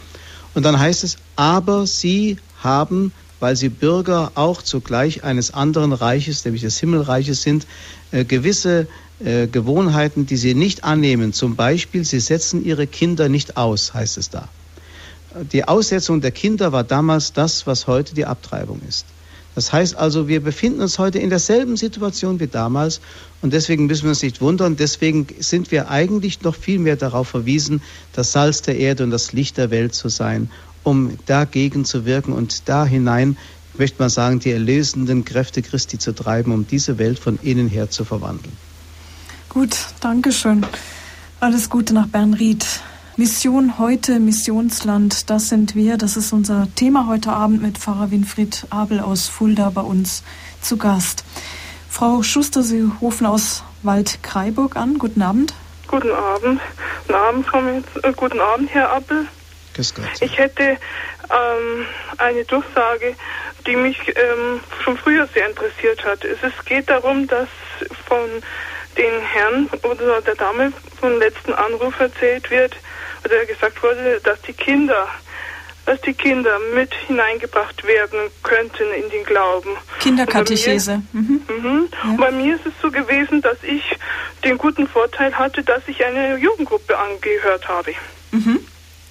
Und dann heißt es, aber sie haben, weil sie Bürger auch zugleich eines anderen Reiches, nämlich des Himmelreiches sind, äh, gewisse äh, Gewohnheiten, die sie nicht annehmen. Zum Beispiel, sie setzen ihre Kinder nicht aus, heißt es da. Die Aussetzung der Kinder war damals das, was heute die Abtreibung ist. Das heißt also, wir befinden uns heute in derselben Situation wie damals und deswegen müssen wir uns nicht wundern. Deswegen sind wir eigentlich noch viel mehr darauf verwiesen, das Salz der Erde und das Licht der Welt zu sein, um dagegen zu wirken und da hinein, möchte man sagen, die erlösenden Kräfte Christi zu treiben, um diese Welt von innen her zu verwandeln. Gut, danke schön. Alles Gute nach Bernried. Mission heute, Missionsland, das sind wir. Das ist unser Thema heute Abend mit Pfarrer Winfried Abel aus Fulda bei uns zu Gast. Frau Schuster, Sie rufen aus Waldkraiburg an. Guten Abend. Guten Abend. Guten Abend, Frau Metz, äh, guten Abend, Herr Appel. Grüß Gott. Ich hätte ähm, eine Durchsage, die mich ähm, schon früher sehr interessiert hat. Es ist, geht darum, dass von den Herrn oder der Dame vom letzten Anruf erzählt wird, oder gesagt wurde, dass die Kinder dass die Kinder mit hineingebracht werden könnten in den Glauben. Kinderkatechese. Mhm. Mhm. Ja. Bei mir ist es so gewesen, dass ich den guten Vorteil hatte, dass ich eine Jugendgruppe angehört habe. Mhm.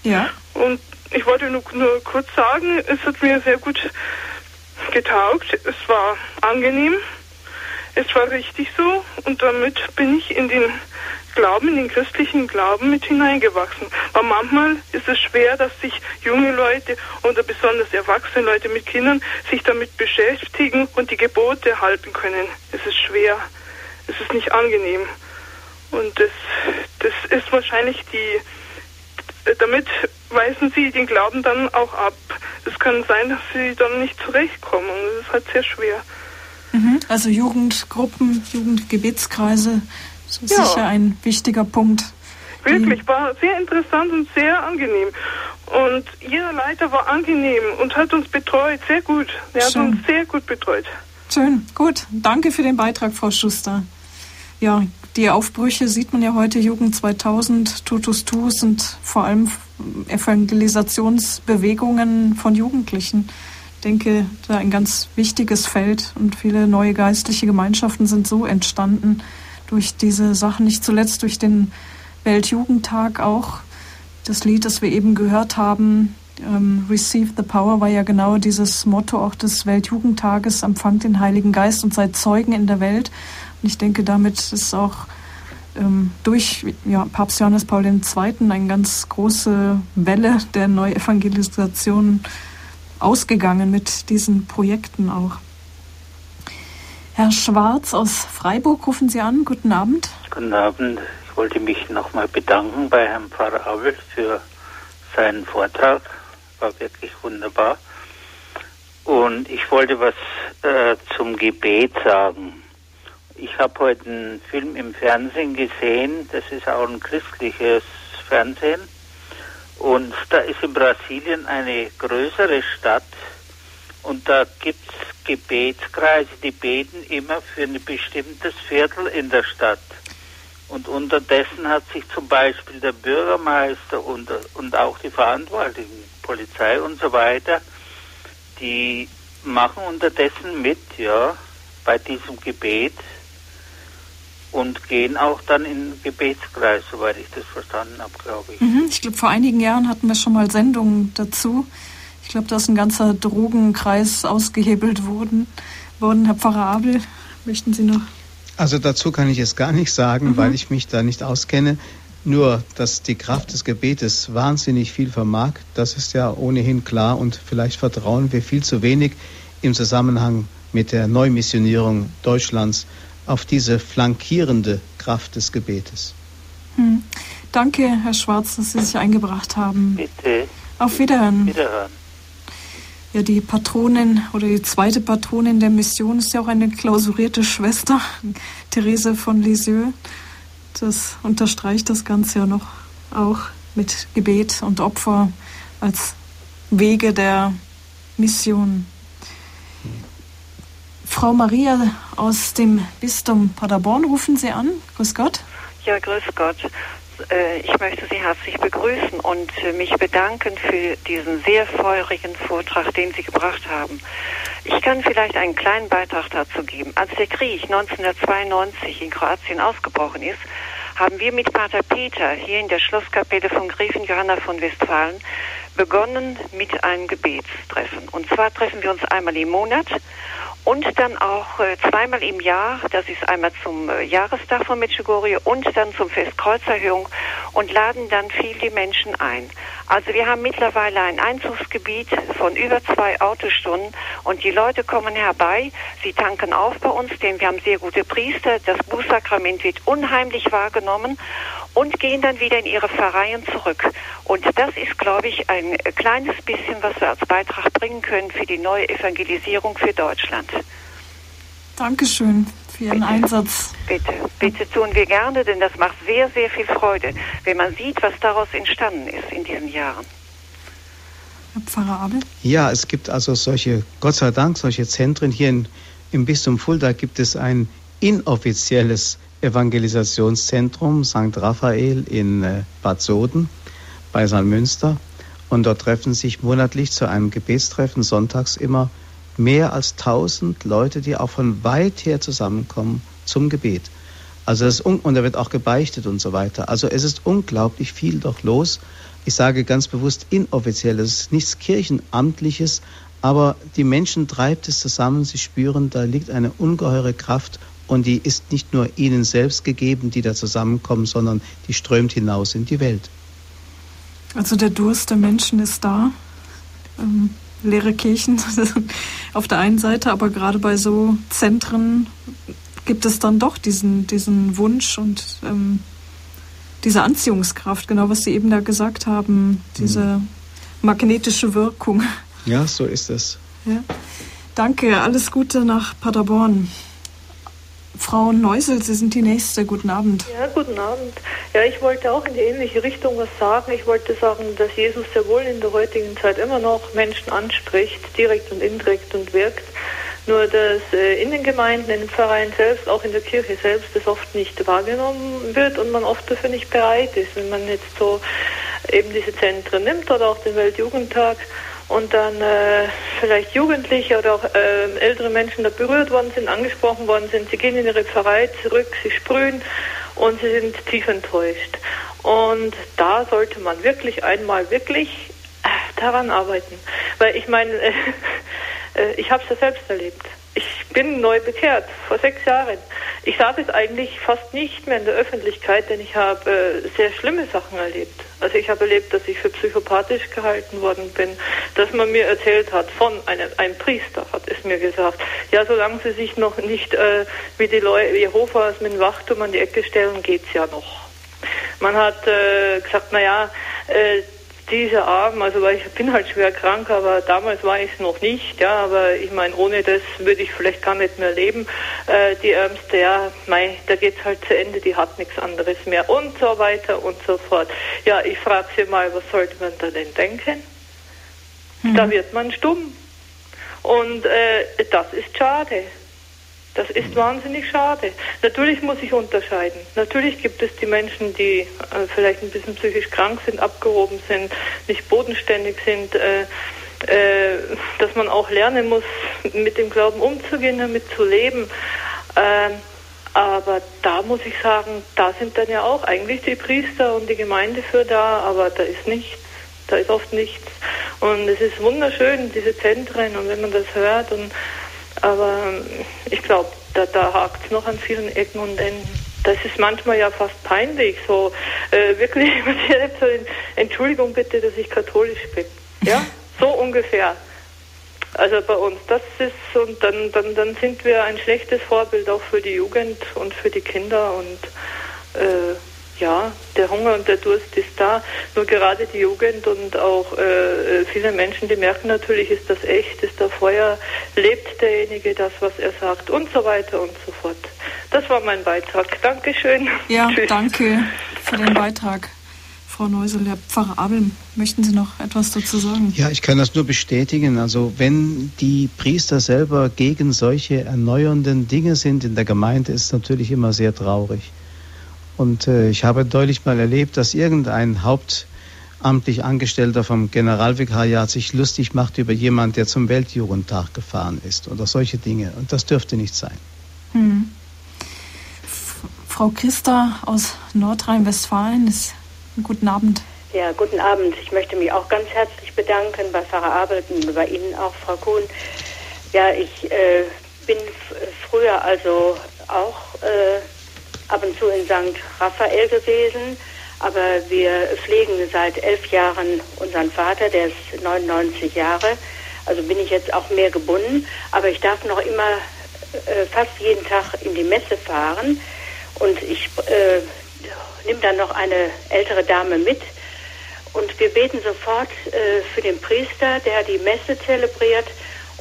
Ja. Und ich wollte nur, nur kurz sagen, es hat mir sehr gut getaugt. Es war angenehm. Es war richtig so. Und damit bin ich in den Glauben, den christlichen Glauben mit hineingewachsen. Aber manchmal ist es schwer, dass sich junge Leute oder besonders erwachsene Leute mit Kindern sich damit beschäftigen und die Gebote halten können. Es ist schwer. Es ist nicht angenehm. Und das, das ist wahrscheinlich die, damit weisen sie den Glauben dann auch ab. es kann sein, dass sie dann nicht zurechtkommen. Das ist halt sehr schwer. Mhm. Also Jugendgruppen, Jugendgebetskreise, das ist Ja. sicher ein wichtiger Punkt. Wirklich, war sehr interessant und sehr angenehm. Und Ihr Leiter war angenehm und hat uns betreut, sehr gut. Er hat uns sehr gut betreut. Schön, gut. Danke für den Beitrag, Frau Schuster. Ja, die Aufbrüche sieht man ja heute, Jugend 2000, Tutus Tu sind vor allem Evangelisationsbewegungen von Jugendlichen. Ich denke, da ein ganz wichtiges Feld und viele neue geistliche Gemeinschaften sind so entstanden durch diese Sachen, nicht zuletzt durch den Weltjugendtag auch. Das Lied, das wir eben gehört haben, ähm, Receive the Power, war ja genau dieses Motto auch des Weltjugendtages, empfangt den Heiligen Geist und seid Zeugen in der Welt. Und ich denke, damit ist auch ähm, durch ja, Papst Johannes Paul II. eine ganz große Welle der Neuevangelisation ausgegangen mit diesen Projekten auch. Herr Schwarz aus Freiburg, rufen Sie an. Guten Abend. Guten Abend. Ich wollte mich nochmal bedanken bei Herrn Pfarrer Abel für seinen Vortrag. War wirklich wunderbar. Und ich wollte was äh, zum Gebet sagen. Ich habe heute einen Film im Fernsehen gesehen. Das ist auch ein christliches Fernsehen. Und da ist in Brasilien eine größere Stadt. Und da gibt es Gebetskreise, die beten immer für ein bestimmtes Viertel in der Stadt. Und unterdessen hat sich zum Beispiel der Bürgermeister und, und auch die Verantwortlichen, Polizei und so weiter, die machen unterdessen mit, ja, bei diesem Gebet und gehen auch dann in den Gebetskreis, soweit ich das verstanden habe, glaube ich. Mhm, ich glaube, vor einigen Jahren hatten wir schon mal Sendungen dazu. Ich glaube, da ist ein ganzer Drogenkreis ausgehebelt worden. worden. Herr Pfarrer Abel, möchten Sie noch? Also dazu kann ich es gar nicht sagen, weil ich mich da nicht auskenne. Nur, dass die Kraft des Gebetes wahnsinnig viel vermag, das ist ja ohnehin klar und vielleicht vertrauen wir viel zu wenig im Zusammenhang mit der Neumissionierung Deutschlands auf diese flankierende Kraft des Gebetes. Hm. Danke, Herr Schwarz, dass Sie sich eingebracht haben. Bitte. Auf Wiederhören. Wiederhören. Ja, die Patronin oder die zweite Patronin der Mission ist ja auch eine klausurierte Schwester, Therese von Lisieux. Das unterstreicht das Ganze ja noch auch mit Gebet und Opfer als Wege der Mission. Frau Maria aus dem Bistum Paderborn rufen Sie an. Grüß Gott. Ja, grüß Gott. Äh, Ich möchte Sie herzlich begrüßen und äh, mich bedanken für diesen sehr feurigen Vortrag, den Sie gebracht haben. Ich kann vielleicht einen kleinen Beitrag dazu geben. Als der Krieg 1992 in Kroatien ausgebrochen ist, haben wir mit Pater Peter hier in der Schlosskapelle von Gräfin Johanna von Westfalen begonnen mit einem Gebetstreffen. Und zwar treffen wir uns einmal im Monat und dann auch äh, zweimal im Jahr, das ist einmal zum äh, Jahrestag von Medjugorje und dann zum Fest Kreuzerhöhung und laden dann viel die Menschen ein. Also wir haben mittlerweile ein Einzugsgebiet von über zwei Autostunden und die Leute kommen herbei, sie tanken auf bei uns, denn wir haben sehr gute Priester, das Bußsakrament wird unheimlich wahrgenommen und gehen dann wieder in ihre Pfarreien zurück. Und das ist, glaube ich, ein kleines bisschen, was wir als Beitrag bringen können für die neue Evangelisierung für Deutschland. Dankeschön für Ihren Einsatz. Bitte, bitte tun wir gerne, denn das macht sehr, sehr viel Freude, wenn man sieht, was daraus entstanden ist in diesen Jahren. Herr Pfarrer Abel. Ja, es gibt also solche, Gott sei Dank, solche Zentren. Hier in, im Bistum Fulda gibt es ein inoffizielles Evangelisationszentrum, St. Raphael in äh, Bad Soden bei St. Münster. Und dort treffen sich monatlich zu einem Gebetstreffen sonntags immer mehr als 1000 Leute, die auch von weit her zusammenkommen zum Gebet. Also das und da wird auch gebeichtet und so weiter. Also es ist unglaublich viel doch los. Ich sage ganz bewusst inoffiziell, es ist nichts Kirchenamtliches, aber die Menschen treibt es zusammen, sie spüren, da liegt eine ungeheure Kraft und die ist nicht nur ihnen selbst gegeben, die da zusammenkommen, sondern die strömt hinaus in die Welt. Also der Durst der Menschen ist da. Ähm, leere Kirchen auf der einen Seite, aber gerade bei so Zentren gibt es dann doch diesen, diesen Wunsch und ähm, diese Anziehungskraft, genau was Sie eben da gesagt haben, diese magnetische Wirkung. Ja, so ist es. Ja. Danke, alles Gute nach Paderborn. Frau Neusel, Sie sind die Nächste. Guten Abend. Ja, guten Abend. Ja, ich wollte auch in die ähnliche Richtung was sagen. Ich wollte sagen, dass Jesus sehr wohl in der heutigen Zeit immer noch Menschen anspricht, direkt und indirekt und wirkt. Nur dass äh, in den Gemeinden, in den Pfarreien selbst, auch in der Kirche selbst, das oft nicht wahrgenommen wird und man oft dafür nicht bereit ist. Wenn man jetzt so eben diese Zentren nimmt oder auch den Weltjugendtag und dann äh, vielleicht Jugendliche oder auch äh, ältere Menschen da berührt worden sind, angesprochen worden sind, sie gehen in ihre Pfarrei zurück, sie sprühen und sie sind tief enttäuscht. Und da sollte man wirklich einmal wirklich äh, daran arbeiten. Weil ich meine, äh, ich habe es ja selbst erlebt. Ich bin neu bekehrt, vor sechs Jahren. Ich sage es eigentlich fast nicht mehr in der Öffentlichkeit, denn ich habe äh, sehr schlimme Sachen erlebt. Also ich habe erlebt, dass ich für psychopathisch gehalten worden bin, dass man mir erzählt hat, von einem, einem Priester hat es mir gesagt, ja, solange sie sich noch nicht äh, wie die Leute Jehovas mit dem Wachturm an die Ecke stellen, geht's ja noch. Man hat äh, gesagt, na ja, äh, diese Arm, also weil ich bin halt schwer krank, aber damals war ich es noch nicht, ja, aber ich meine, ohne das würde ich vielleicht gar nicht mehr leben. Äh, die Ärmste, ja, mei, da geht's halt zu Ende, die hat nichts anderes mehr und so weiter und so fort. Ja, ich frage Sie mal, was sollte man da denn denken? Mhm. Da wird man stumm. Und äh, das ist schade. Das ist wahnsinnig schade. Natürlich muss ich unterscheiden. Natürlich gibt es die Menschen, die äh, vielleicht ein bisschen psychisch krank sind, abgehoben sind, nicht bodenständig sind, äh, äh, dass man auch lernen muss, mit dem Glauben umzugehen, damit zu leben. Ähm, aber da muss ich sagen, da sind dann ja auch eigentlich die Priester und die Gemeinde für da, aber da ist nichts. Da ist oft nichts. Und es ist wunderschön, diese Zentren, und wenn man das hört und aber ähm, ich glaube, da, da hakt es noch an vielen Ecken und Enden. Das ist manchmal ja fast peinlich, so äh, wirklich, Entschuldigung bitte, dass ich katholisch bin. Ja, so ungefähr. Also bei uns, das ist, und dann, dann, dann sind wir ein schlechtes Vorbild auch für die Jugend und für die Kinder und äh, ja, der Hunger und der Durst ist da. Nur gerade die Jugend und auch äh, viele Menschen, die merken natürlich, ist das echt, ist da Feuer, lebt derjenige das, was er sagt und so weiter und so fort. Das war mein Beitrag. Dankeschön. Ja, Tschüss. danke für den Beitrag. Frau Neusel, Herr Pfarrer Abel, möchten Sie noch etwas dazu sagen? Ja, ich kann das nur bestätigen. Also wenn die Priester selber gegen solche erneuernden Dinge sind in der Gemeinde, ist es natürlich immer sehr traurig. Und äh, ich habe deutlich mal erlebt, dass irgendein hauptamtlich Angestellter vom Generalvikariat sich lustig macht über jemanden, der zum Weltjugendtag gefahren ist oder solche Dinge. Und das dürfte nicht sein. Hm. Frau Christa aus Nordrhein-Westfalen, guten Abend. Ja, guten Abend. Ich möchte mich auch ganz herzlich bedanken bei Pfarrer Abel und bei Ihnen auch, Frau Kuhn. Ja, ich äh, bin früher also auch äh, ab und zu in St. Raphael gewesen. Aber wir pflegen seit elf Jahren unseren Vater, der ist 99 Jahre. Also bin ich jetzt auch mehr gebunden. Aber ich darf noch immer äh, fast jeden Tag in die Messe fahren. Und ich äh, nehme dann noch eine ältere Dame mit. Und wir beten sofort äh, für den Priester, der die Messe zelebriert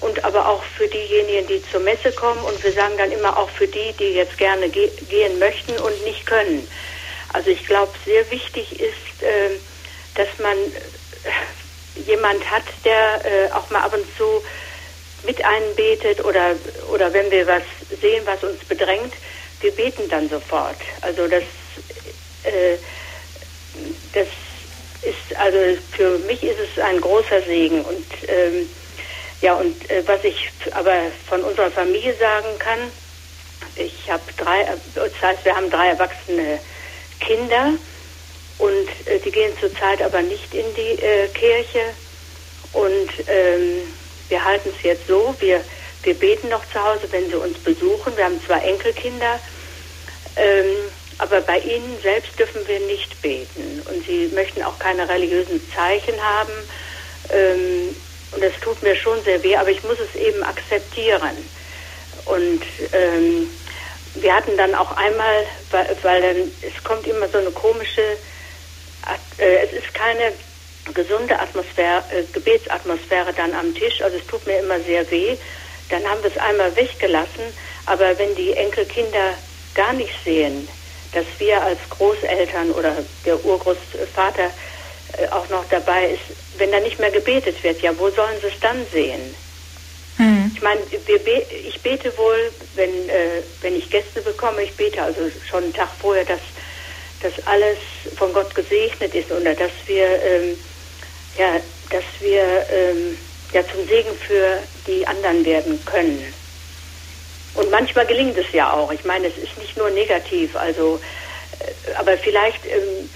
und aber auch für diejenigen, die zur Messe kommen. Und wir sagen dann immer auch für die, die jetzt gerne ge gehen möchten und nicht können. Also ich glaube, sehr wichtig ist, äh, dass man äh, jemand hat, der äh, auch mal ab und zu mit einbetet oder, oder wenn wir was sehen, was uns bedrängt, wir beten dann sofort. Also das, äh, das ist, also für mich ist es ein großer Segen und ähm, ja, und äh, was ich aber von unserer Familie sagen kann, ich habe drei, äh, das heißt, wir haben drei erwachsene Kinder und äh, die gehen zurzeit aber nicht in die äh, Kirche und ähm, wir halten es jetzt so, wir, wir beten noch zu Hause, wenn sie uns besuchen. Wir haben zwei Enkelkinder, ähm, aber bei ihnen selbst dürfen wir nicht beten und sie möchten auch keine religiösen Zeichen haben. Ähm, und das tut mir schon sehr weh, aber ich muss es eben akzeptieren. Und ähm, wir hatten dann auch einmal, weil, weil dann, es kommt immer so eine komische, äh, es ist keine gesunde Atmosphäre, äh, Gebetsatmosphäre dann am Tisch. Also es tut mir immer sehr weh. Dann haben wir es einmal weggelassen. Aber wenn die Enkelkinder gar nicht sehen, dass wir als Großeltern oder der Urgroßvater äh, auch noch dabei ist, wenn da nicht mehr gebetet wird, ja, wo sollen sie es dann sehen? Mhm. Ich meine, be ich bete wohl, wenn, äh, wenn ich Gäste bekomme, ich bete also schon einen Tag vorher, dass, dass alles von Gott gesegnet ist oder dass wir, ähm, ja, dass wir ähm, ja, zum Segen für die anderen werden können. Und manchmal gelingt es ja auch. Ich meine, es ist nicht nur negativ, also, äh, aber vielleicht ähm,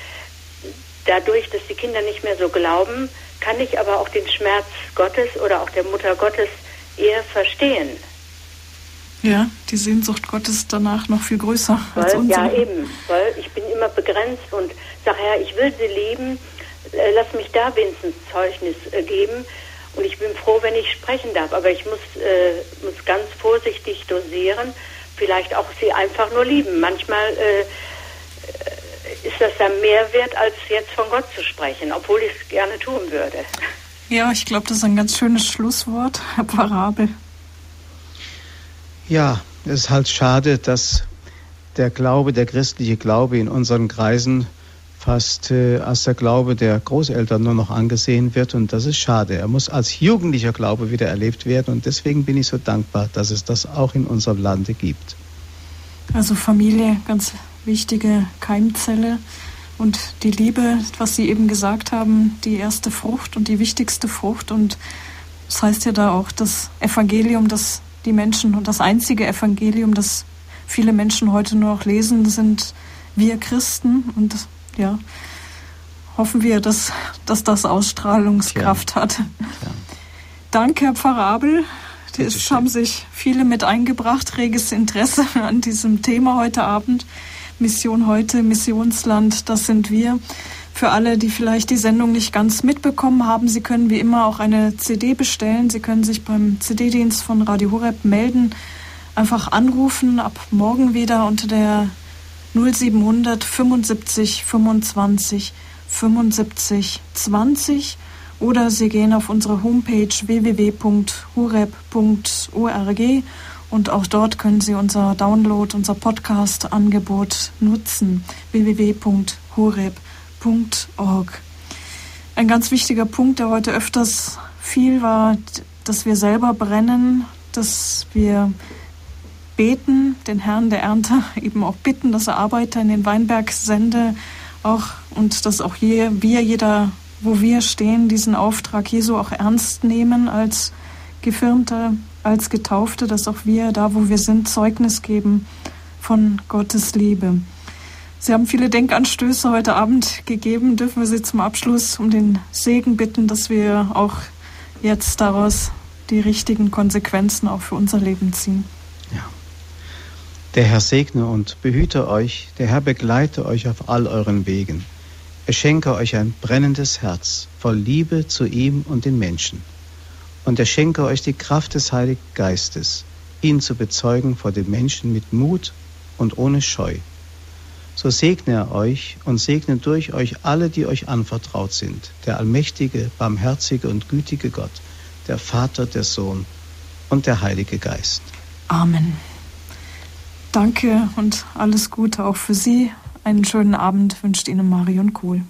dadurch, dass die Kinder nicht mehr so glauben, kann ich aber auch den Schmerz Gottes oder auch der Mutter Gottes eher verstehen. Ja, die Sehnsucht Gottes danach noch viel größer weil, als unsere. Ja, eben, weil ich bin immer begrenzt und sage, Herr, ich will sie lieben, äh, lass mich da wenigstens Zeugnis äh, geben. Und ich bin froh, wenn ich sprechen darf, aber ich muss, äh, muss ganz vorsichtig dosieren, vielleicht auch sie einfach nur lieben. Manchmal äh, ist das dann mehr wert, als jetzt von Gott zu sprechen, obwohl ich es gerne tun würde. Ja, ich glaube, das ist ein ganz schönes Schlusswort, Herr Parabel. Ja, es ist halt schade, dass der Glaube, der christliche Glaube in unseren Kreisen fast äh, als der Glaube der Großeltern nur noch angesehen wird und das ist schade. Er muss als jugendlicher Glaube wieder erlebt werden und deswegen bin ich so dankbar, dass es das auch in unserem Lande gibt. Also Familie, ganz wichtige Keimzelle und die Liebe, was Sie eben gesagt haben, die erste Frucht und die wichtigste Frucht. Und das heißt ja da auch das Evangelium, das die Menschen und das einzige Evangelium, das viele Menschen heute nur noch lesen, sind wir Christen. Und ja, hoffen wir, dass, dass das Ausstrahlungskraft Tja. hat. Ja. Danke, Herr Pfarrer Abel. Es haben sich viele mit eingebracht, reges Interesse an diesem Thema heute Abend. Mission heute, Missionsland, das sind wir. Für alle, die vielleicht die Sendung nicht ganz mitbekommen haben, Sie können wie immer auch eine CD bestellen. Sie können sich beim CD-Dienst von Radio Horeb melden, einfach anrufen, ab morgen wieder unter der 0700 75 25 75 20 oder Sie gehen auf unsere Homepage www.horeb.org und auch dort können Sie unser Download, unser Podcast-Angebot nutzen. www.horeb.org. Ein ganz wichtiger Punkt, der heute öfters fiel, war, dass wir selber brennen, dass wir beten, den Herrn der Ernte eben auch bitten, dass er Arbeiter in den Weinberg sende, auch und dass auch je, wir, jeder, wo wir stehen, diesen Auftrag Jesu auch ernst nehmen als Gefirmter, als Getaufte, dass auch wir da, wo wir sind, Zeugnis geben von Gottes Liebe. Sie haben viele Denkanstöße heute Abend gegeben. Dürfen wir Sie zum Abschluss um den Segen bitten, dass wir auch jetzt daraus die richtigen Konsequenzen auch für unser Leben ziehen. Ja. Der Herr segne und behüte euch, der Herr begleite euch auf all euren Wegen. Er schenke euch ein brennendes Herz voll Liebe zu ihm und den Menschen und er schenke euch die Kraft des Heiligen Geistes, ihn zu bezeugen vor den Menschen mit Mut und ohne Scheu. So segne er euch und segne durch euch alle, die euch anvertraut sind, der allmächtige, barmherzige und gütige Gott, der Vater, der Sohn und der Heilige Geist. Amen. Danke und alles Gute auch für Sie. Einen schönen Abend wünscht Ihnen Marion Kohl.